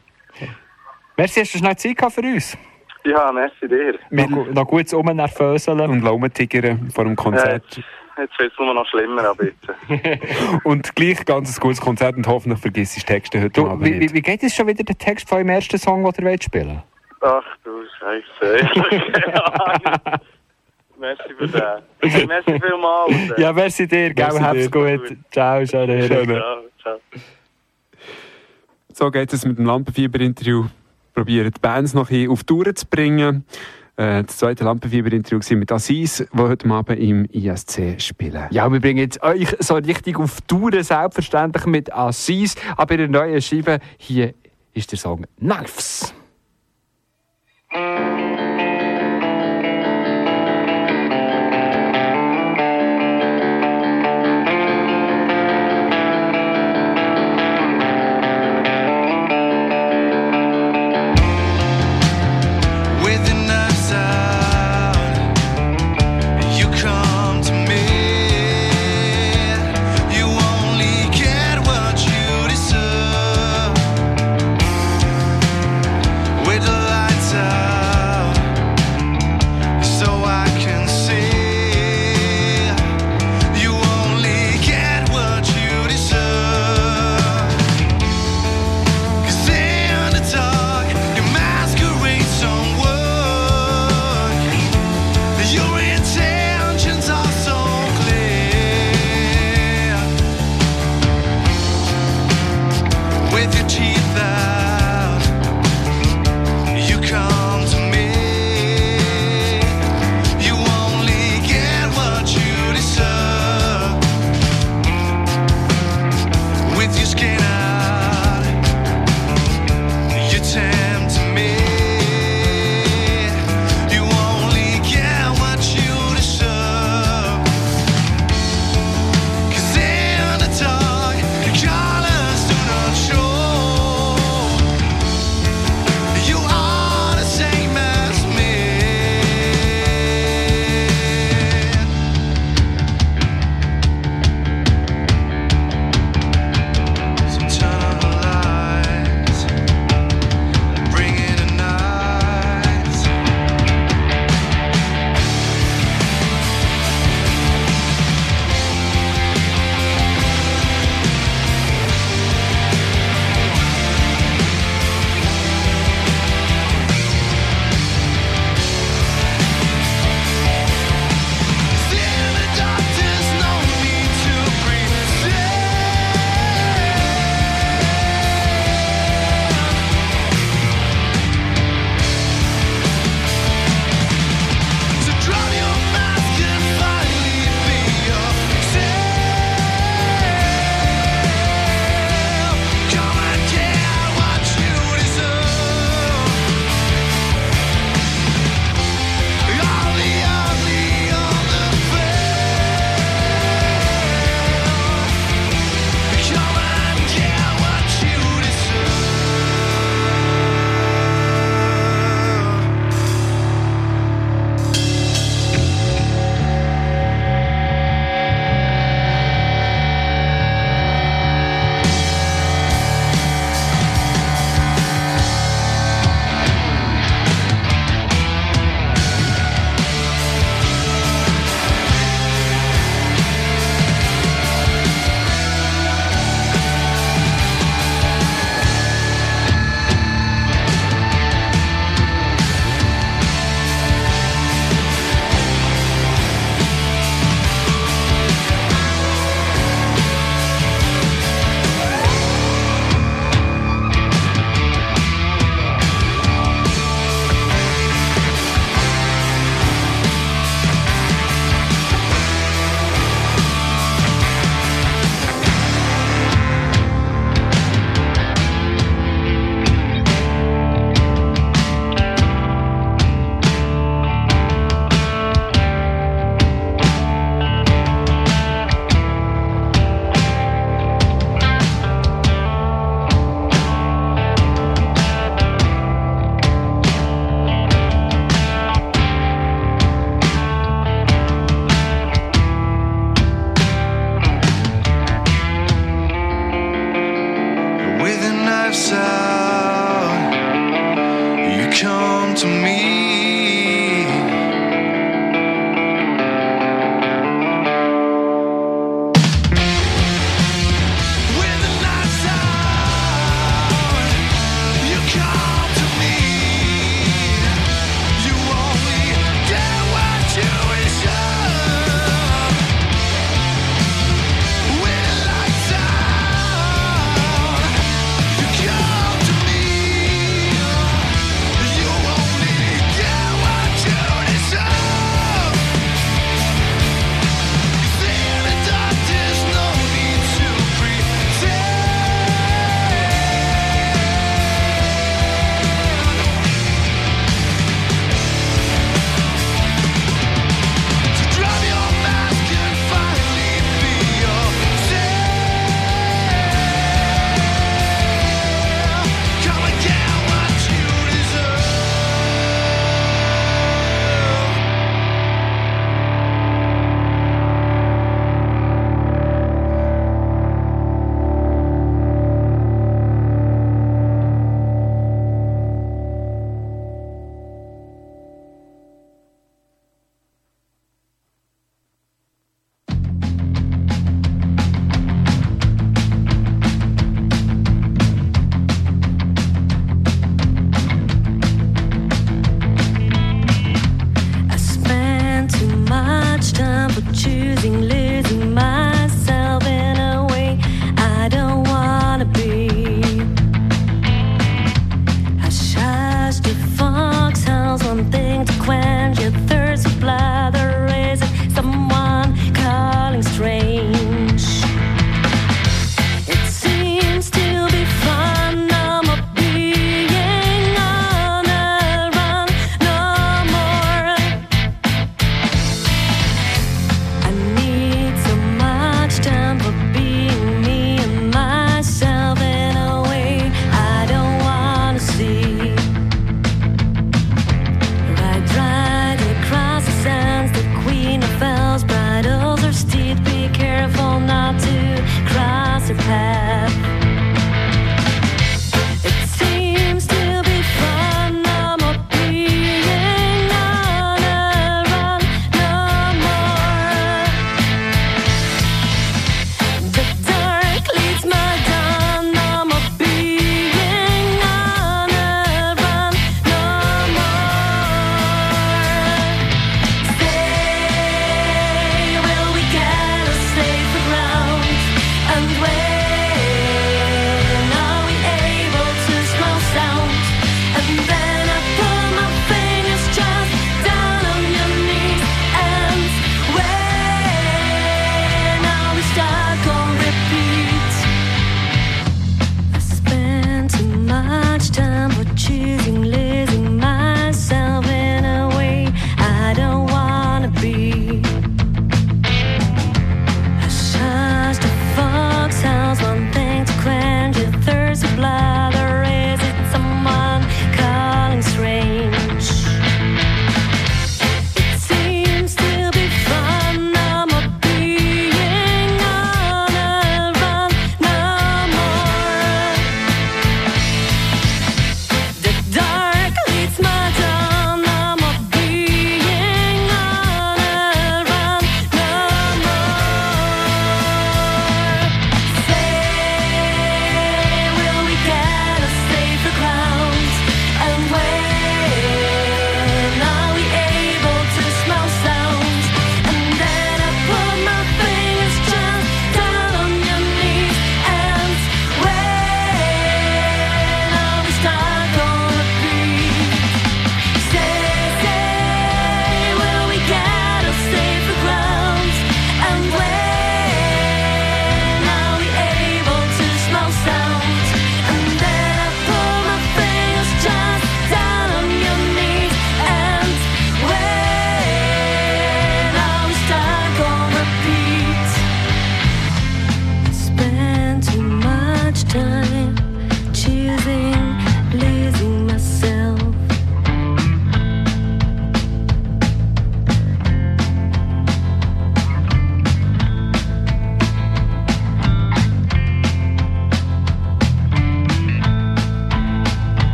Merci, hast du schnell Zeit gehabt für uns? Ja, merci dir. Noch, gu- noch gut rumnervöseln. Und Laumentigern vor dem Konzert. Ja, jetzt wird es nur noch schlimmer, jetzt. Und gleich ganz ein gutes Konzert und hoffentlich vergisst du die Texte heute Du, Abend wie, nicht. wie, wie geht es schon wieder der Text von eurem ersten Song, den ihr wollt spielen Ach du Scheiße. Merci für den. Merci vielmals. Ja, merci dir, gell, hab's dir. gut. Ciao, schöne ciao. So geht es mit dem Lampenfieber-Interview. Probieren die Bands noch ein bisschen auf Tour zu bringen. Äh, das zweite Lampenfieber-Interview war mit Assis, die heute Abend im ISC spielen. Ja, wir bringen jetzt euch so richtig auf Touren, selbstverständlich mit Assis. Aber in der neuen Scheibe, hier ist der Song Knives.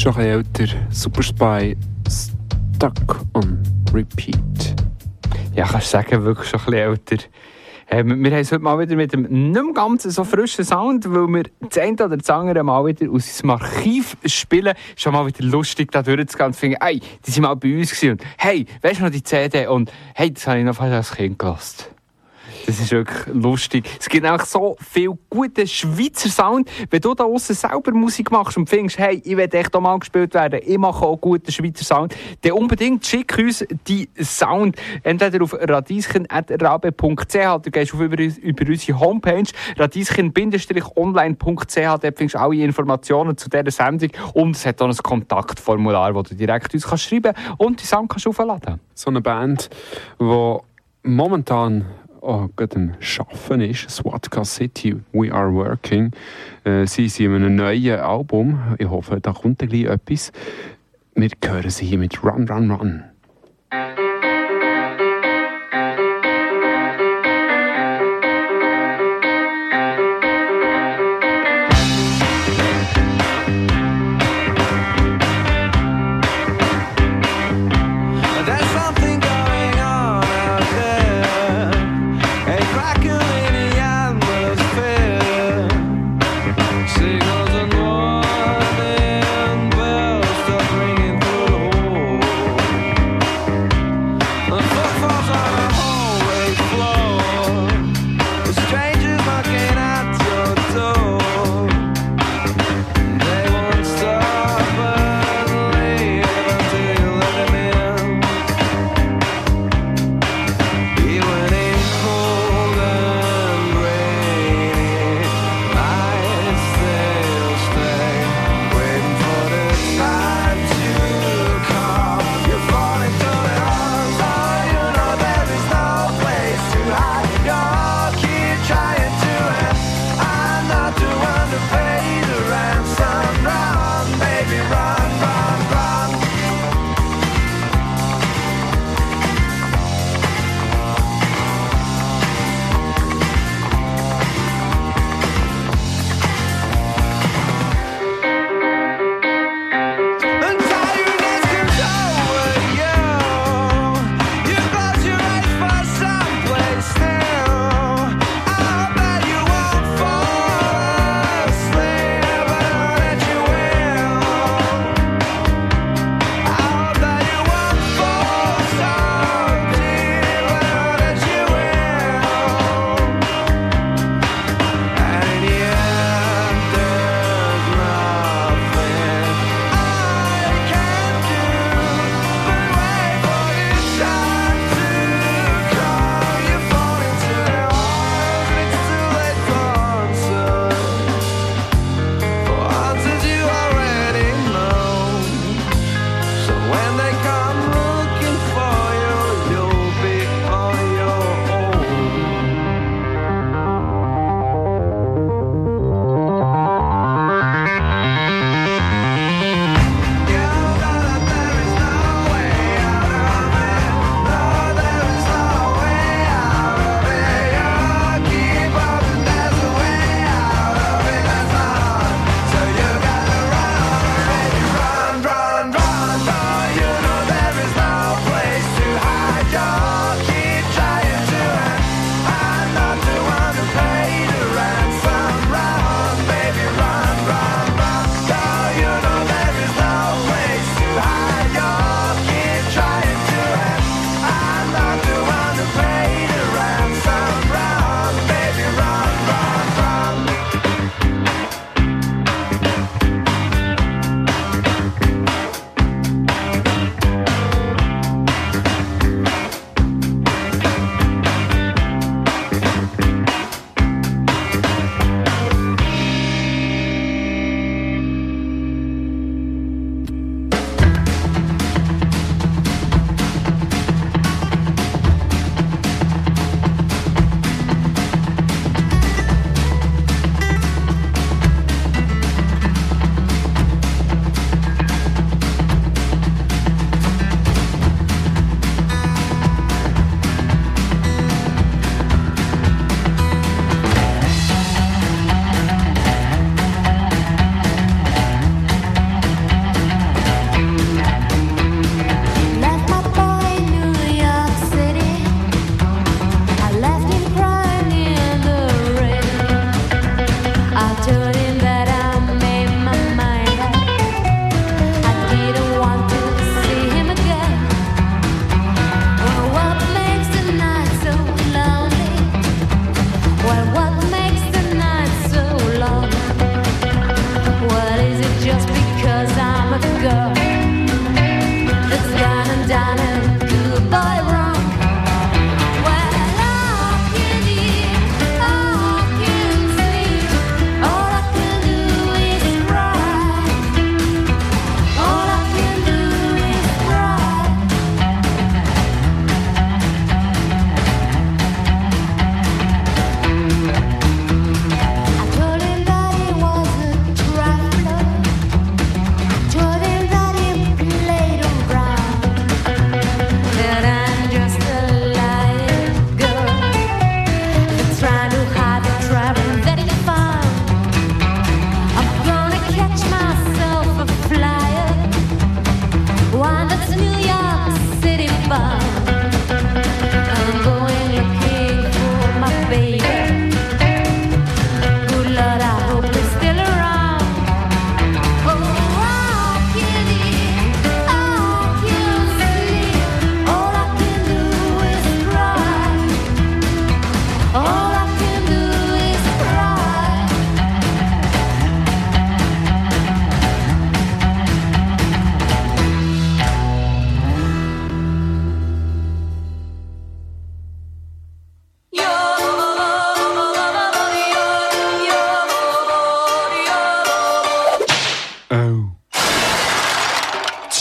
Schon ein älter. Super Spy, Stuck on Repeat. Ja, kannst du sagen, wirklich schon ein bisschen älter. Äh, wir haben es heute mal wieder mit einem nicht ganz so frischen Sound, weil wir das eine oder das andere mal wieder aus unserem Archiv spielen. Schon mal wieder lustig, da durchzugehen und zu finden, hey, die sind mal bei uns gewesen und hey, weißt du noch die CD? Und hey, das habe ich noch fast als Kind gelassen. Das ist wirklich lustig. Es gibt auch so viel guten Schweizer Sound. Wenn du da außen selber Musik machst und findest, hey, ich will echt auch mal gespielt werden, ich mache auch guten Schweizer Sound, dann unbedingt schick uns die Sound. Entweder auf radieschen.rabe.ch oder gehst auf über, über unsere Homepage radieschen-online.ch. Dort findest du alle Informationen zu dieser Sendung und es hat auch ein Kontaktformular, wo du direkt uns kannst schreiben und die Sound kannst aufladen. So eine Band, die momentan oh, gerade am Schaffen ist, Swatka City, We Are Working. Äh, sie sind in einem neuen Album. Ich hoffe, da kommt gleich etwas. Wir hören sie hier mit Run, Run, Run.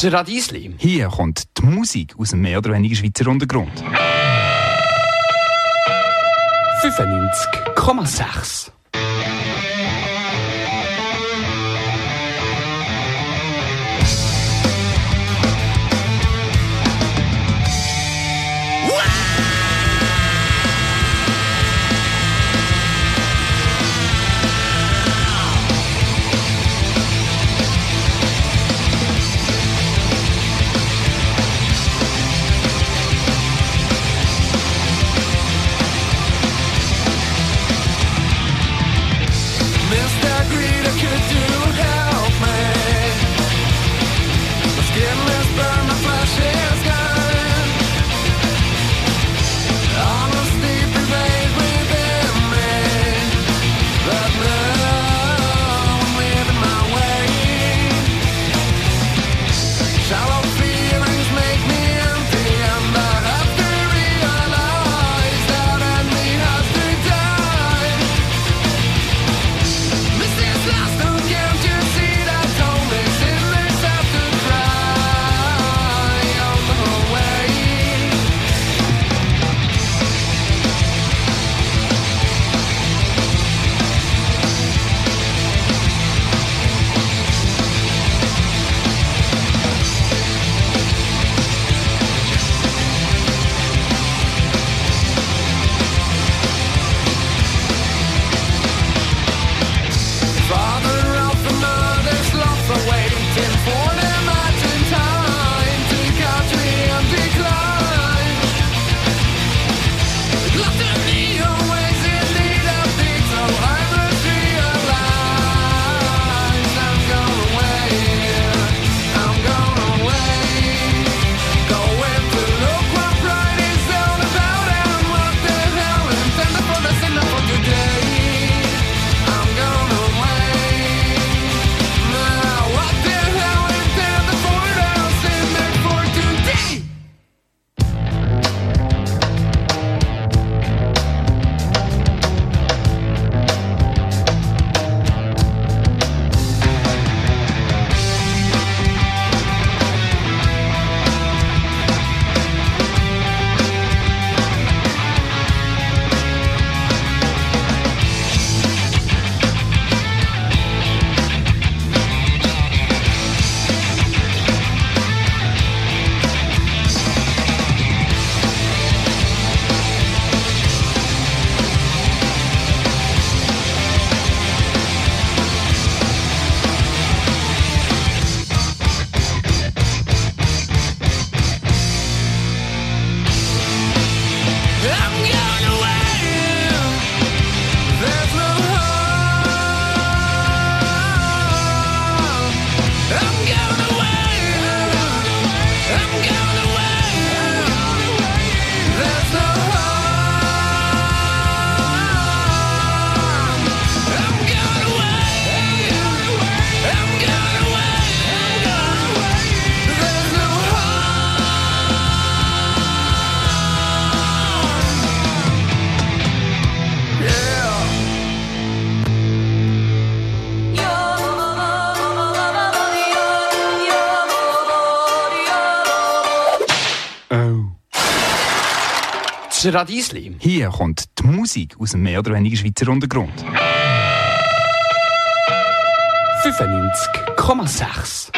Das Hier kommt die Musik aus dem mehr oder weniger Schweizer Untergrund. 95,6 Das Radiesli. Hier kommt die Musik aus dem mehr oder weniger Schweizer Untergrund. 95,6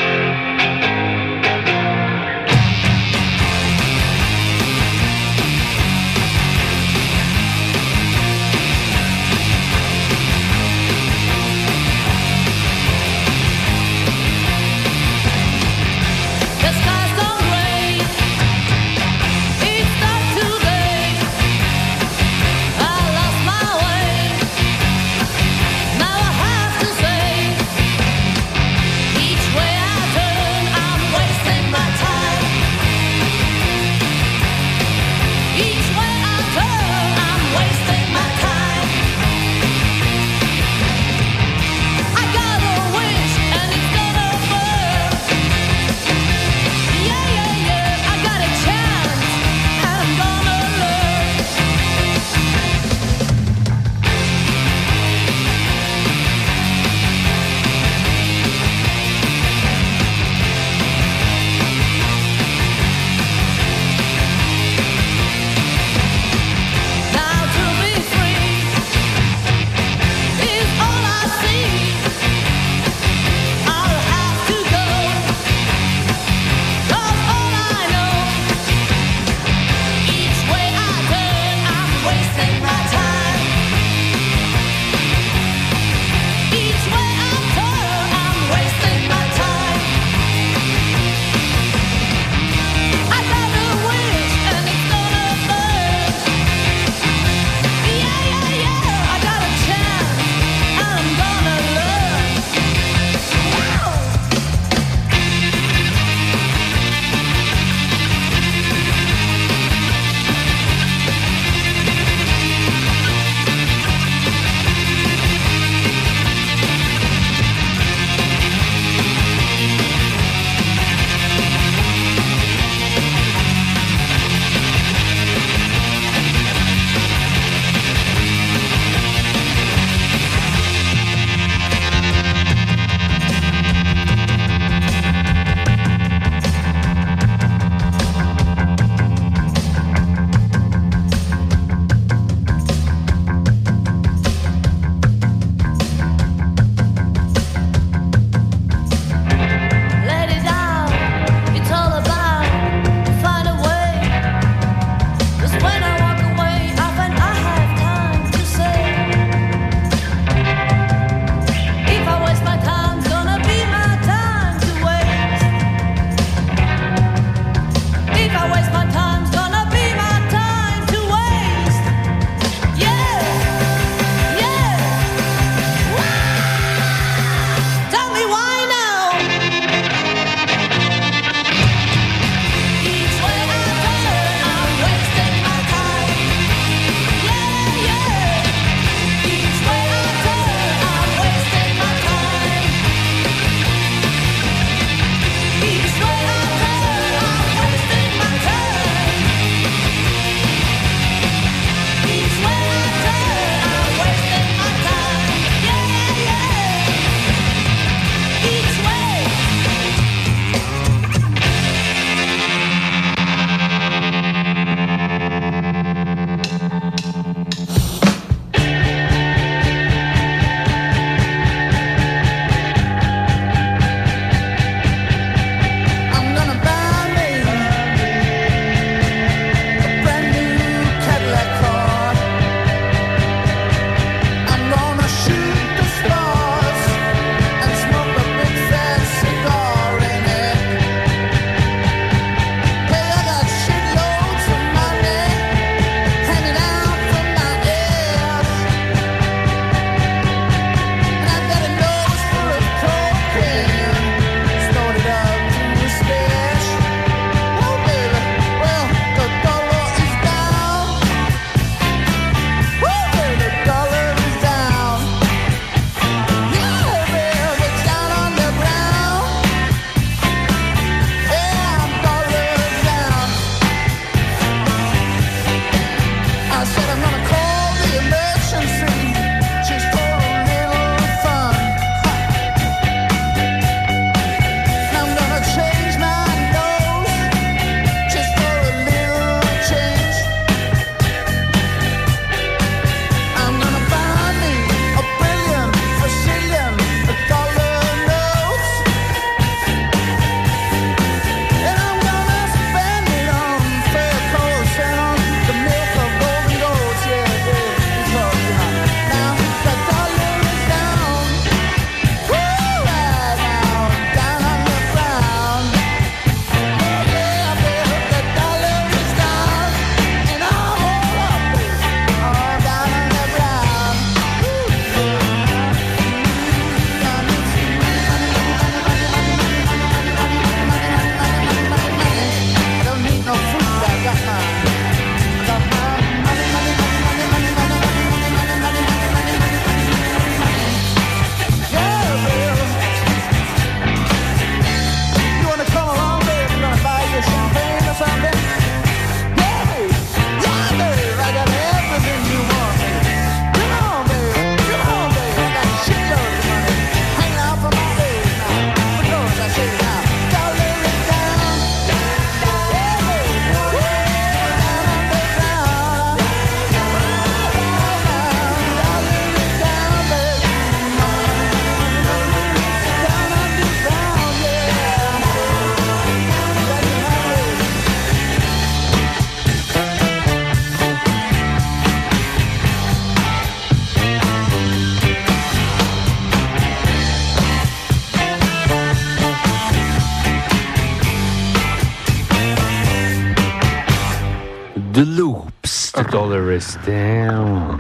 Is down.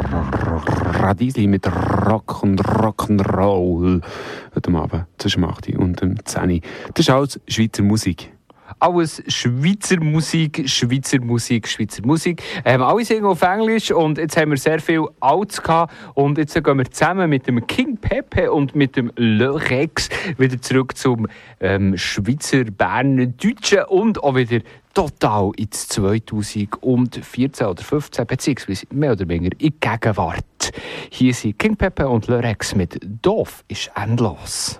Radiesli mit Rock und Rock'n'Roll. Heute Abend zwischen 8 Uhr und dem 10 Uhr. Das ist alles Schweizer Musik. Alles Schweizer Musik, Schweizer Musik, Schweizer Musik. Ähm, alle singen auf Englisch und jetzt haben wir sehr viel Alts gehabt und jetzt gehen wir zusammen mit dem King Pepe und mit dem Le Rex wieder zurück zum ähm, Schweizer, Berner, Deutschen und auch wieder total ins 2014 oder 15 beziehungsweise mehr oder weniger in die Gegenwart. Hier sind King Pepe und Le Rex mit Doof ist endlos.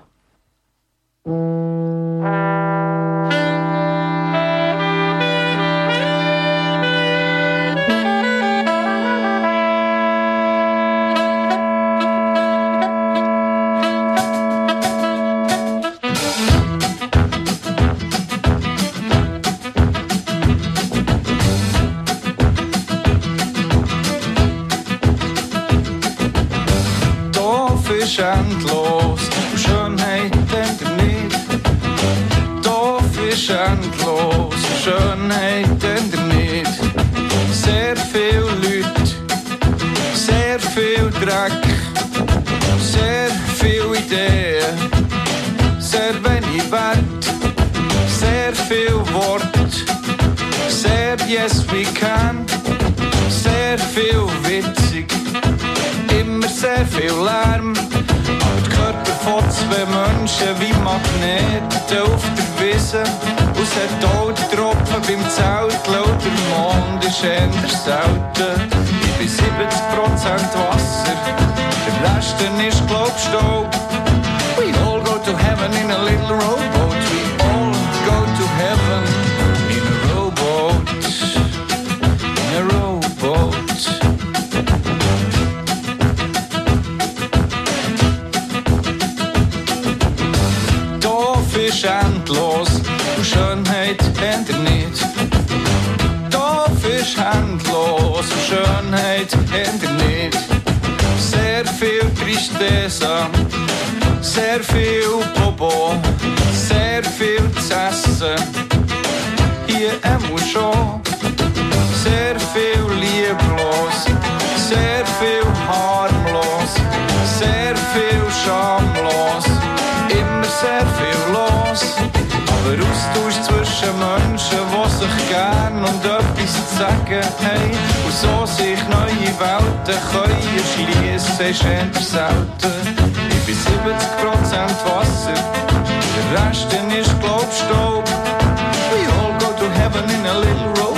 Endlos, Schönheit er nicht. Doof ist endlos, Schönheit er nicht. Sehr viel Leute, sehr viel Dreck, sehr viel Ideen, sehr wenig Wert, sehr viel Wort, sehr yes we can, Menschen wie Magneten auf der Wiese. Und es hat auch die Tropfen beim Zelt, laut der Mond ist eher selten. Ich bin 70% Wasser, der Rest ist glaub. We all go to heaven in a little rowboat. Sehr viel Bobo, sehr viel zu essen. Hier immer schon sehr viel lieblos, sehr viel harmlos, sehr viel schamlos, immer sehr viel los. Aber Austausch zwischen Menschen, die sich gern und etwas zu sagen haben und so sich neue Welten können erschliessen, ist eher selten. Bin 70% Wasser, der Rest dann ist glaub Staub. We all go to heaven in a little rowboat.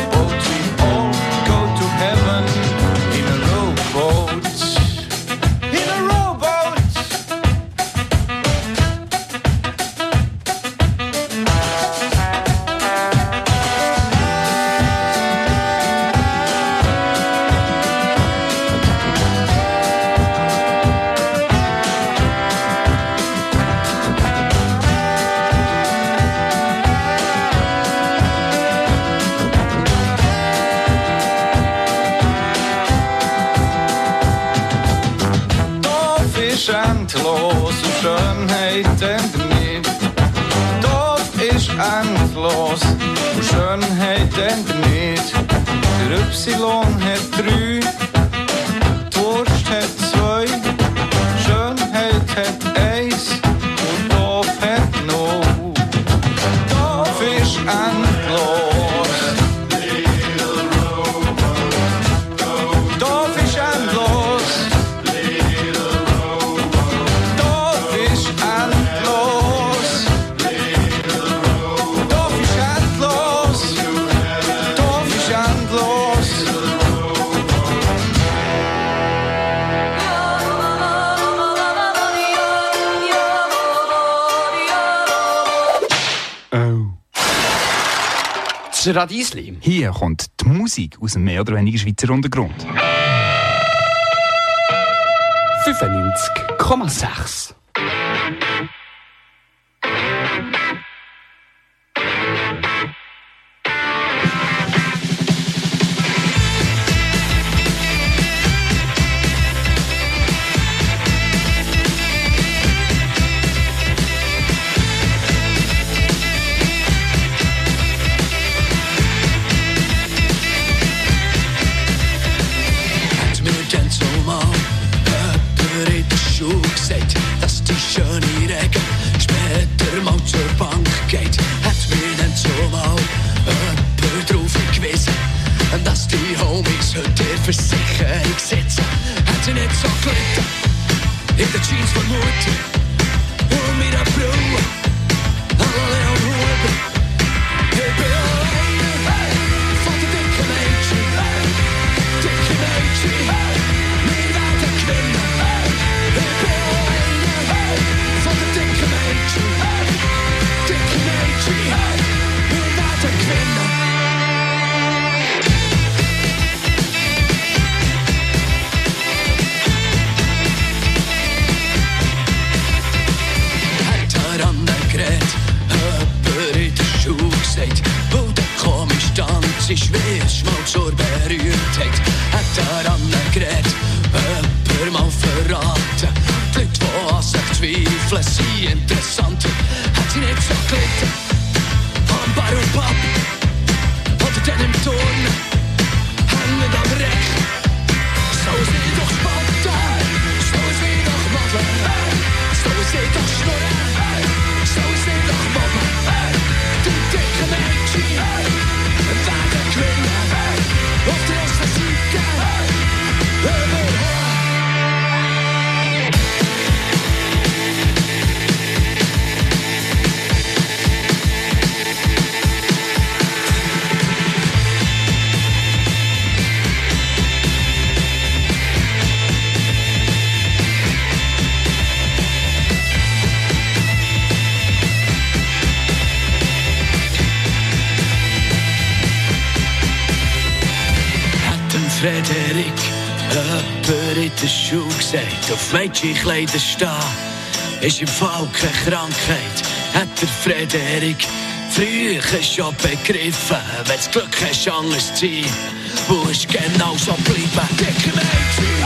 Schönheit endet nicht. Der Y hat Radiesli. Hier kommt die Musik aus dem mehr oder weniger Schweizer Untergrund. 95,6. auf Mädchenkleider stehen, ist im Fall keine Krankheit, hat der Frederik früher schon begriffen. Wenn du Glück hast, anders zu sein, musst genau so bleiben. Dicke Mädchen!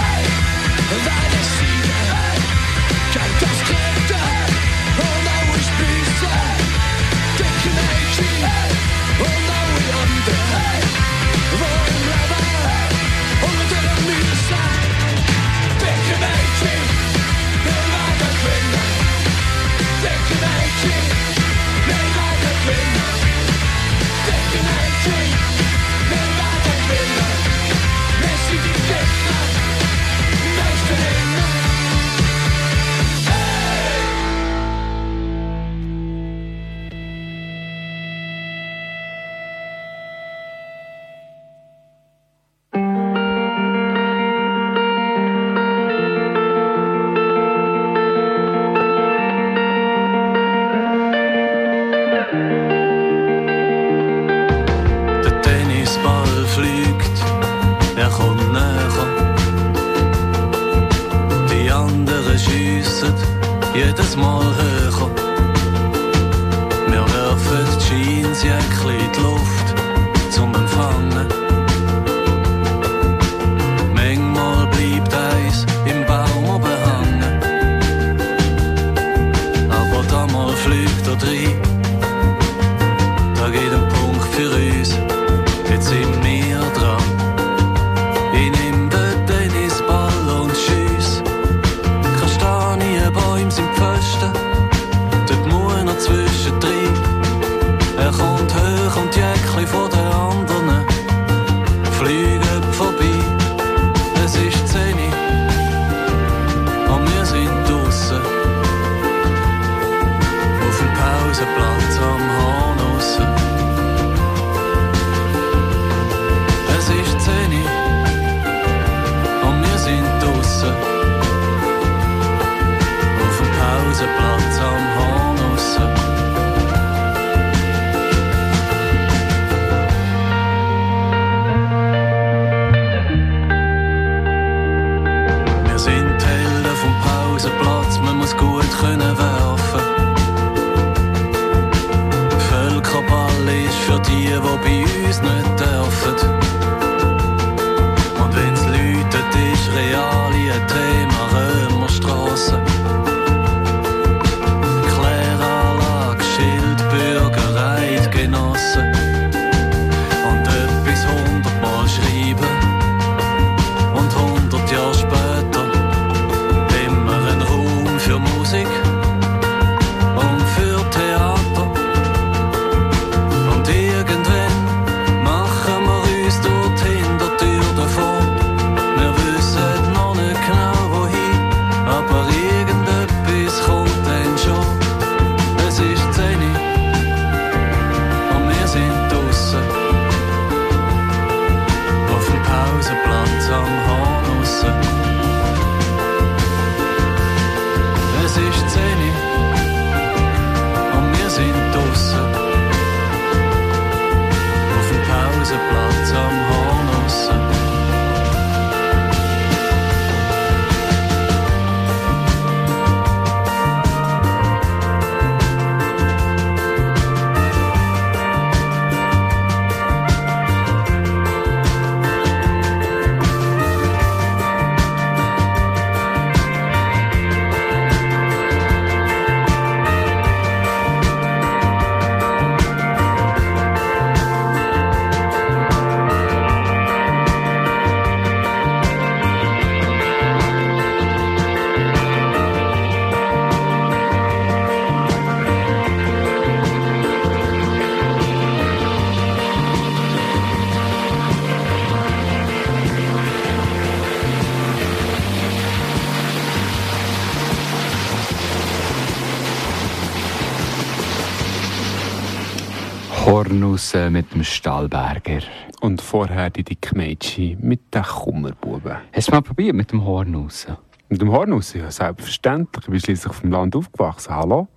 Hornus mit dem Stahlberger. Und vorher die dicke Mädchen mit den Kummerbuben. Hast du mal probiert mit dem Hornus? Mit dem Hornus? Ja, selbstverständlich. Ich bin schließlich auf dem Land aufgewachsen. Hallo?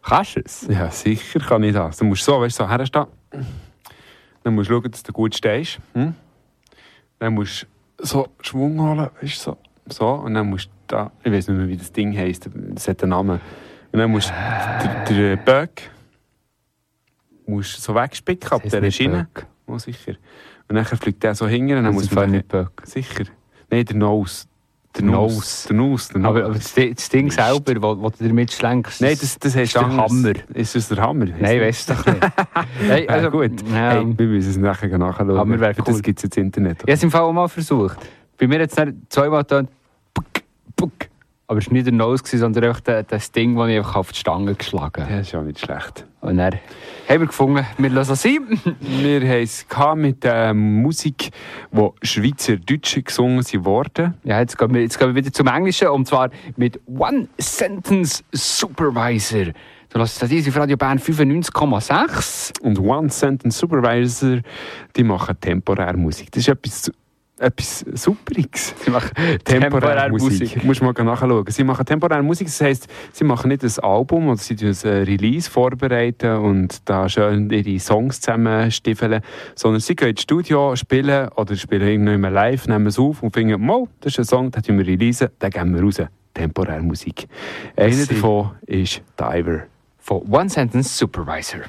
Kannst du es? Ja, sicher kann ich das. Du musst so, weißt du, so herstehen. Dann musst du schauen, dass du gut stehst. Hm? Dann musst du so Schwung holen, weißt du, so. so. Und dann musst du da, ich weiß nicht mehr, wie das Ding heisst, das hat einen Namen. Und dann musst du den, den Böck musst du so wegspicken ab dieser nicht Schiene. Böck. Oh, sicher. Und dann fliegt der so hinten und dann Das muss ist man nicht Böck. Sicher. Nein, der Nose. Der Nose. Der Nose. Der Aber, Nose. aber das, Di- das Ding selber, wo, wo du damit schlenkst, Nein, das, das heißt ist der anders. Hammer. Ist das der Hammer? Nein, weißt du doch nicht. Nein, also, gut. Ja. Hey, wir müssen es nachher nachschauen. Aber cool. Das gibt es jetzt im Internet. Ich habe es im Fall auch mal versucht. Bei mir hat es zweimal getan, puck, puck. Aber es war nicht der Nose, sondern einfach das Ding, das ich einfach auf die Stange geschlagen habe. Ja, ist ja nicht schlecht. Und dann haben wir gefunden, wir lassen es sein. Wir haben es mit der Musik, wo Schweizerdeutsche gesungen worden. Ja, jetzt gehen, wir, jetzt gehen wir wieder zum Englischen und zwar mit One Sentence Supervisor. Du das diese auf Radio Bern 95,6. Und One Sentence Supervisor, die machen temporär Musik. Das ist etwas, etwas Superiges. Sie machen Temporär Musik. Musst du mal nachschauen. Sie machen temporär Musik, das heisst, sie machen nicht ein Album oder sie tun ein Release vorbereiten und da schön ihre Songs zusammenstiefeln, sondern sie gehen ins Studio, spielen oder spielen irgendwann live, nehmen es auf und finden, mal, das ist ein Song, den wir releasen, den geben wir raus. Temporär Musik. Einer Sie- davon ist Diver. Von One Sentence Supervisor.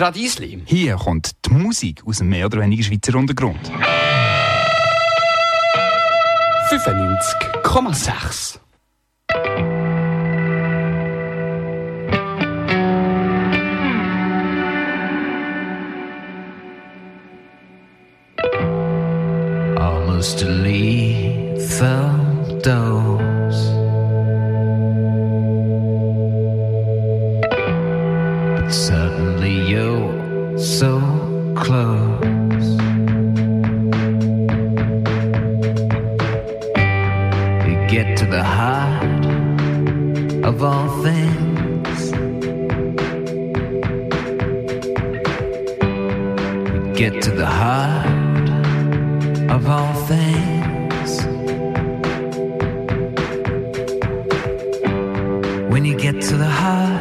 Radiesli. Hier kommt die Musik aus dem mehr oder weniger Schweizer Untergrund. 95,6. Suddenly you're so close. You get to the heart of all things. You get to the heart of all things. When you get to the heart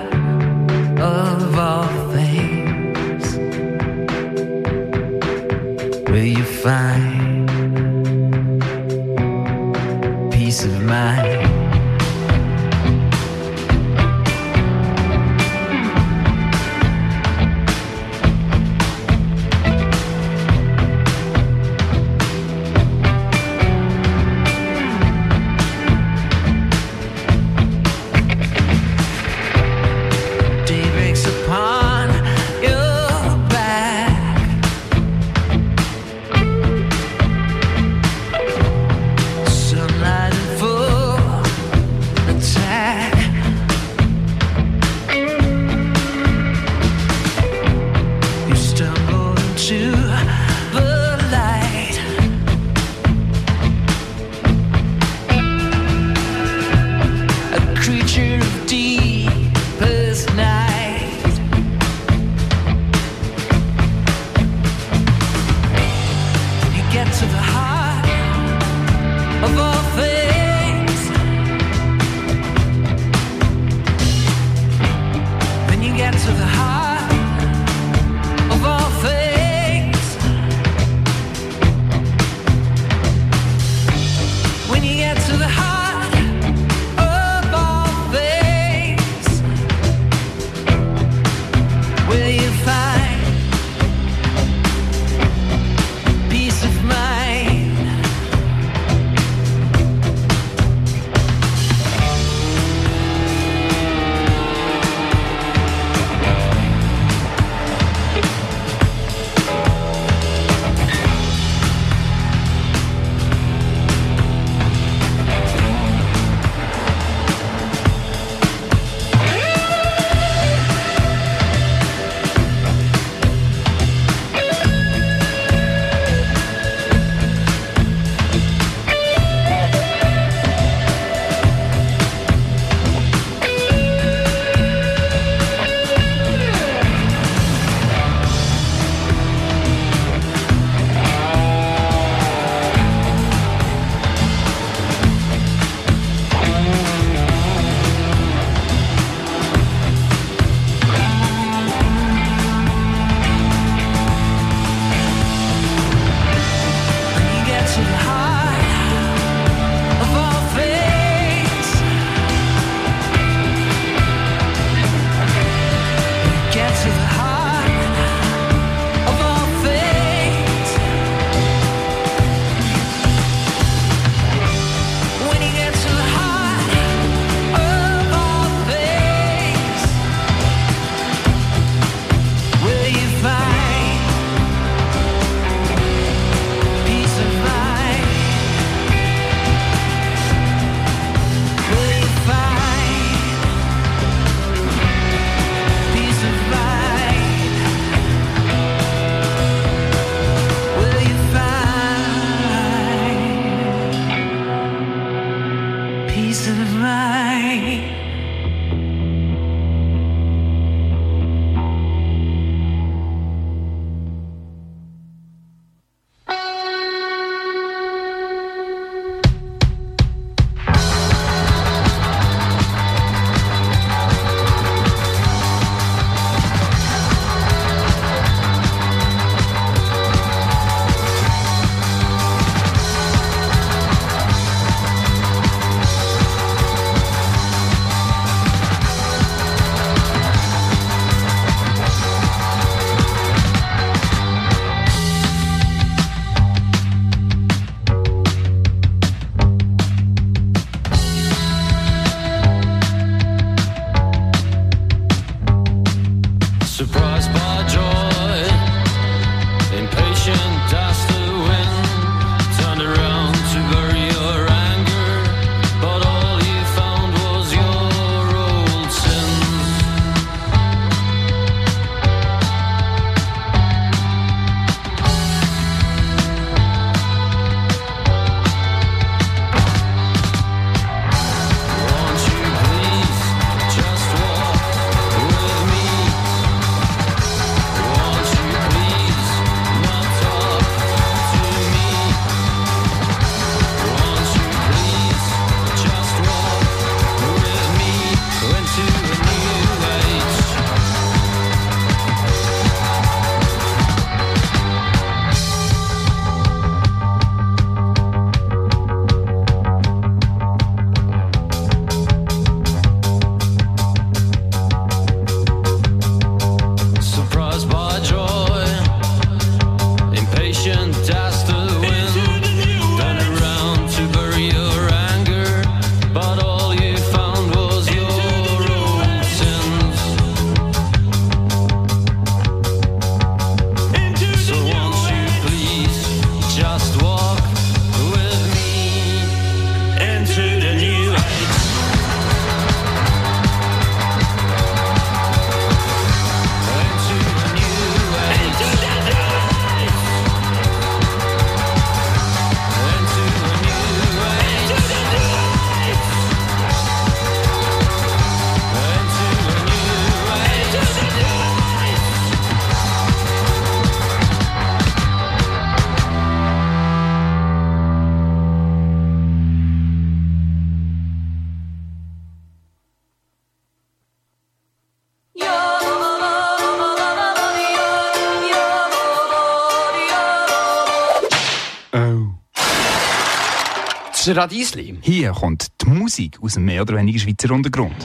Das Radiesli. Hier kommt die Musik aus dem mehr oder weniger Schweizer Untergrund.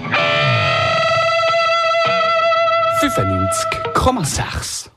95,6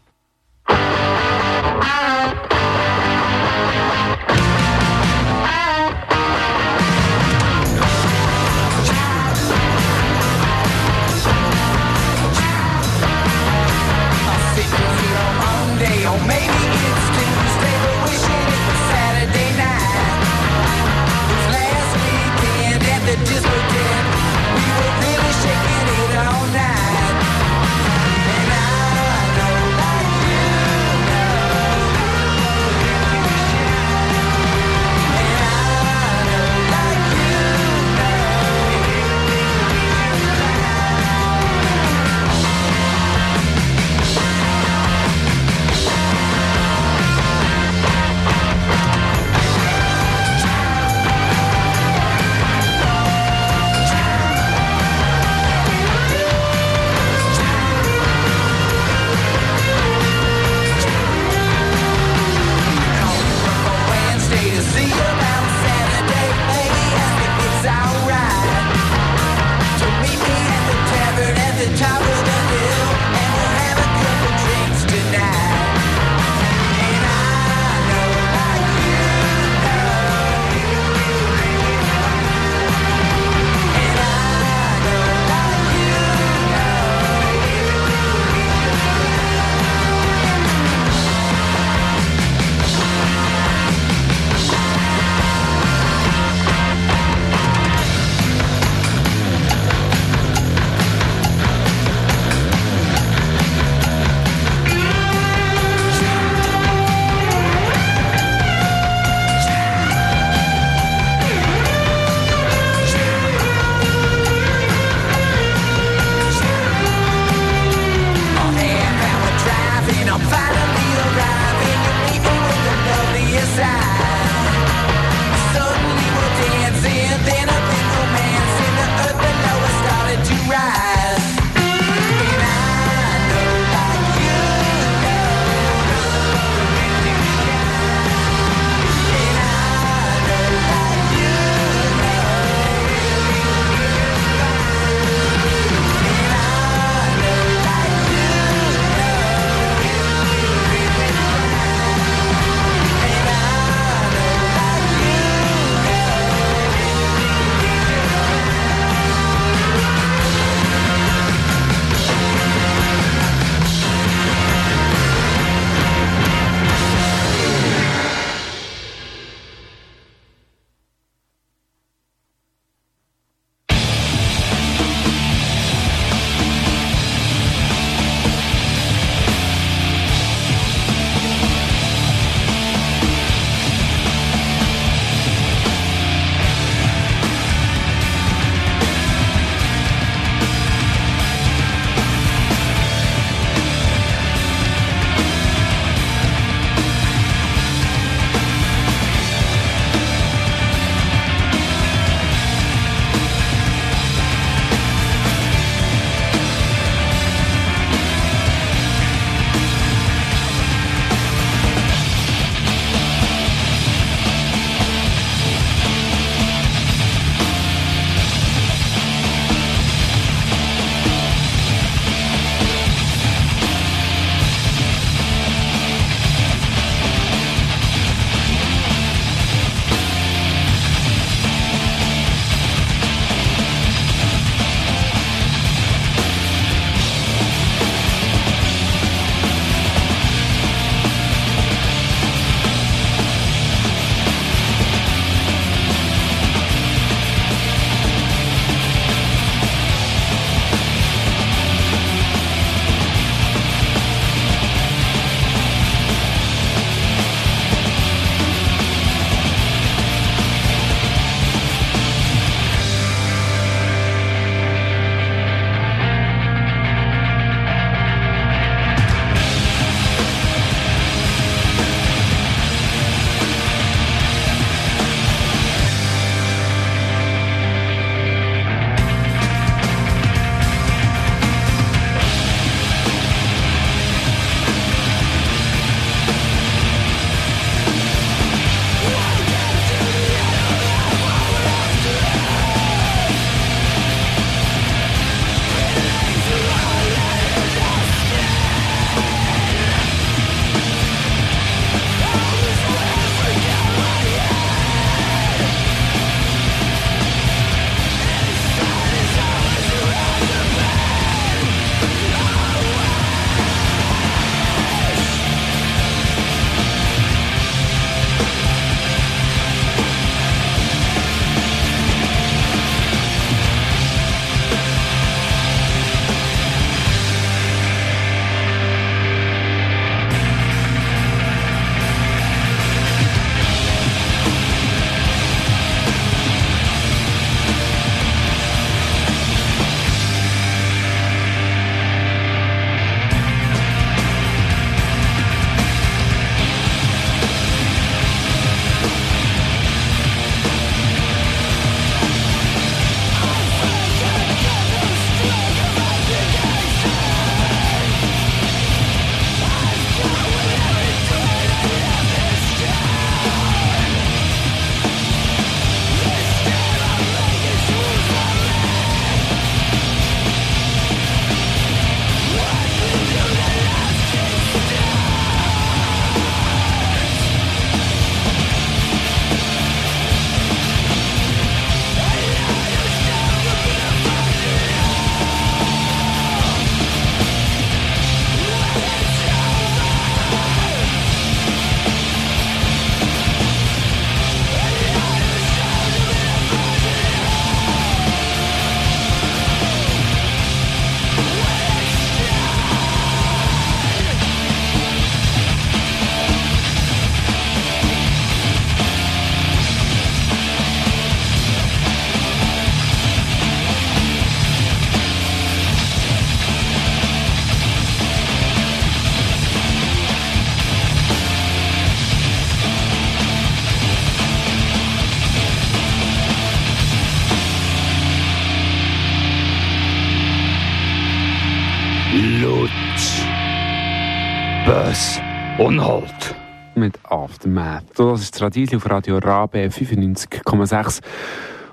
Und halt. Mit Aftermath. Das ist das Radiosli auf Radio Rabe 95,6.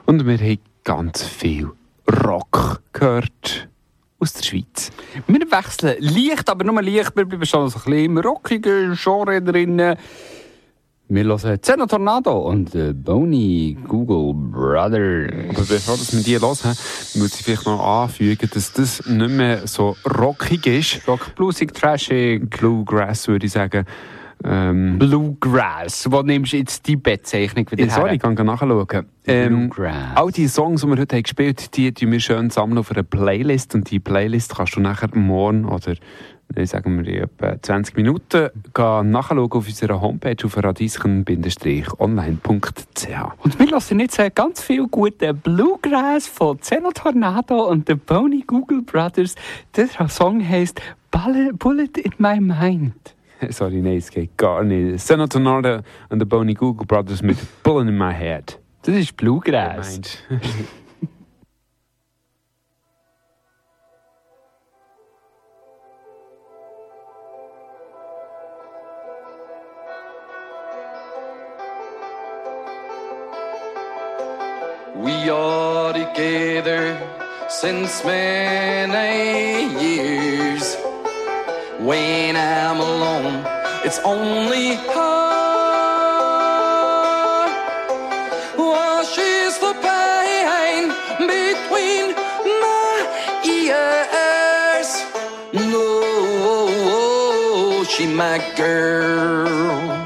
Und wir haben ganz viel Rock gehört aus der Schweiz. Wir wechseln leicht, aber nur leicht. Wir bleiben schon so ein bisschen im rockigen Genre drin. Wir hören Zeno Tornado und äh, Boney Google Brother. Aber bevor dass wir die hören, muss ich vielleicht noch anfügen, dass das nicht mehr so rockig ist. Rock, bluesig, trashig. Bluegrass würde ich sagen. Ähm, Bluegrass. Wo nimmst du jetzt die Bezeichnung wieder Ja, sorry, ich kann nachschauen. Ähm, Bluegrass. all die Songs, die wir heute haben gespielt haben, die tun wir schön sammeln auf einer Playlist. Und die Playlist kannst du nachher morgen oder sagen wir in etwa 20 Minuten gehen nachschauen auf unserer Homepage auf radisken-online.ch. Und wir lassen jetzt äh, ganz viel gute Bluegrass von Zeno Tornado und den Boney Google Brothers. Der Song heißt Bullet, in My Mind. Sorry, nein, es geht gar nicht. Senator Tornado und the Boney Google Brothers mit Bullet in my head. Das ist Bluegrass. We are together since many years. When I'm alone, it's only her. Washes the pain between my ears. No, she my girl.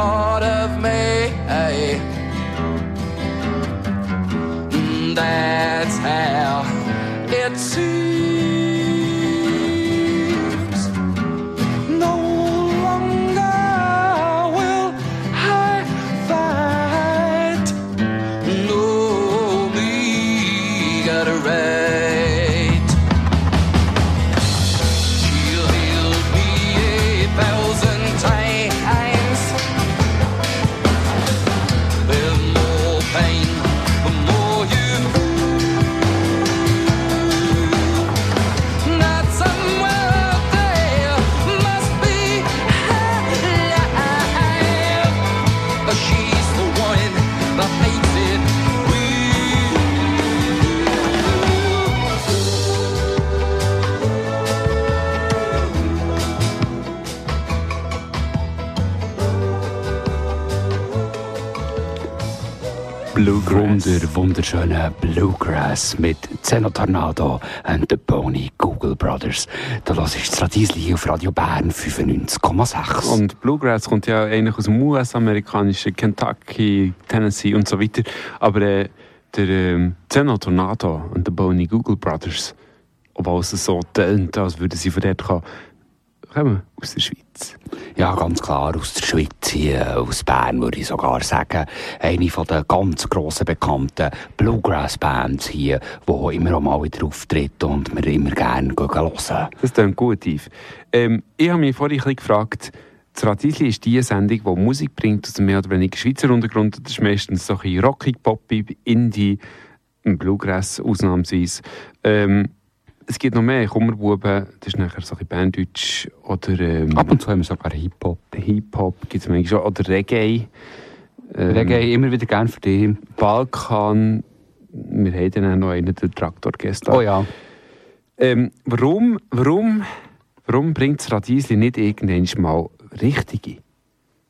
part of me. Wunder, wunderschöne Bluegrass mit Zeno Tornado und the Pony Google Brothers. Da lass ich das Radiesli auf Radio Bern 95,6. Und Bluegrass kommt ja eigentlich aus dem US-amerikanischen Kentucky, Tennessee und so weiter. Aber äh, der ähm, Zeno Tornado und der Boney Google Brothers, obwohl es so tönt, als würden sie von dort kommen, kommen aus der Schweiz. Ja, ganz klar, aus der Schweiz, hier, aus Bern würde ich sogar sagen. Eine von den ganz grossen bekannten Bluegrass-Bands hier, die immer auch mal wieder auftritt und wir immer gerne hören. Das klingt gut, Yves. Ähm, ich habe mich vorhin ein bisschen gefragt, das Radisli ist die Sendung, die Musik bringt aus dem mehr oder weniger Schweizer Untergrund. Das ist meistens so ein rockig, poppig, Indie, Bluegrass ausnahmsweise. Ähm, es gibt noch mehr, Kummerbuben, das ist nachher so ein bisschen Banddeutsch oder... Ähm, Ab und zu haben wir sogar Hip-Hop. Hip-Hop gibt es manchmal schon, oder Reggae. Ähm, Reggae immer wieder gern für dich. Balkan, wir haben dann auch noch einen, der Traktorgäste. Oh ja. Ähm, warum, warum, warum bringt das Radiesli nicht irgendwann mal richtige,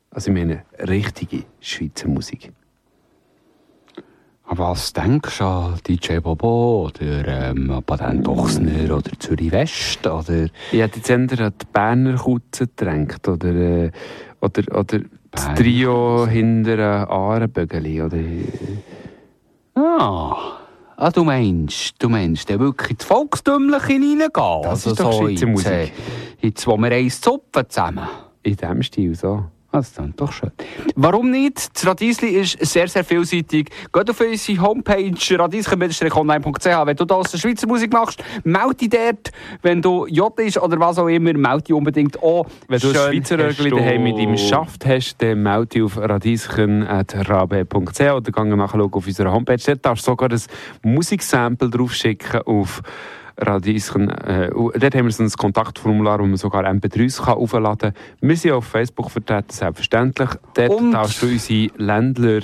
also ich meine richtige Schweizer Musik? Was denkst du an DJ Bobo oder ähm, Patent Ochsner oder Zürich West? Oder Ich hätte jetzt eher an die Berner Kutze gedacht oder, äh, oder, oder das Trio hinter Ahrenbögeli oder... Ah, ah, du meinst, du meinst, der wirklich ins Volkstümliche hineingehen? Das ist doch Schweizer jetzt, Musik. äh, Jetzt, wo wir eins zupfen zusammen. In diesem Stil, so. Das klingt doch schön. Warum nicht? Das Radiesli ist sehr, sehr vielseitig. Geht auf unsere Homepage radiesli-online.ch. Wenn du da aus der Schweizer Musik machst, melde dich dort. Wenn du J ist oder was auch immer, melde dich unbedingt auch. Wenn du ein Schweizer du- daheim mit ihm Schaft hast, dann melde dich auf radieschen.rabe.ch oder geh nachschauen auf unserer Homepage. Dort darfst du sogar ein Musiksample draufschicken auf Radieschen. Äh, dort haben wir so ein Kontaktformular, wo man sogar MP3s kann aufladen kann. Wir sind auf Facebook vertreten, selbstverständlich. Dort Und- darfst du unsere Ländler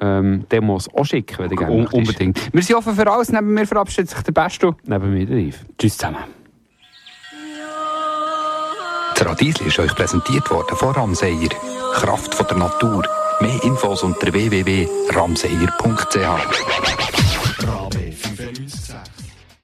ähm, Demos auch schicken, wenn du gerne Un möchtest. unbedingt. Wir sind offen für alles. Neben mir verabschiedet sich der Beste. Neben mir der Yves. Tschüss zusammen. Das Radiesli ist euch präsentiert worden von Ramseyer. Kraft von der Natur. Mehr Infos unter www.ramseyer.ch.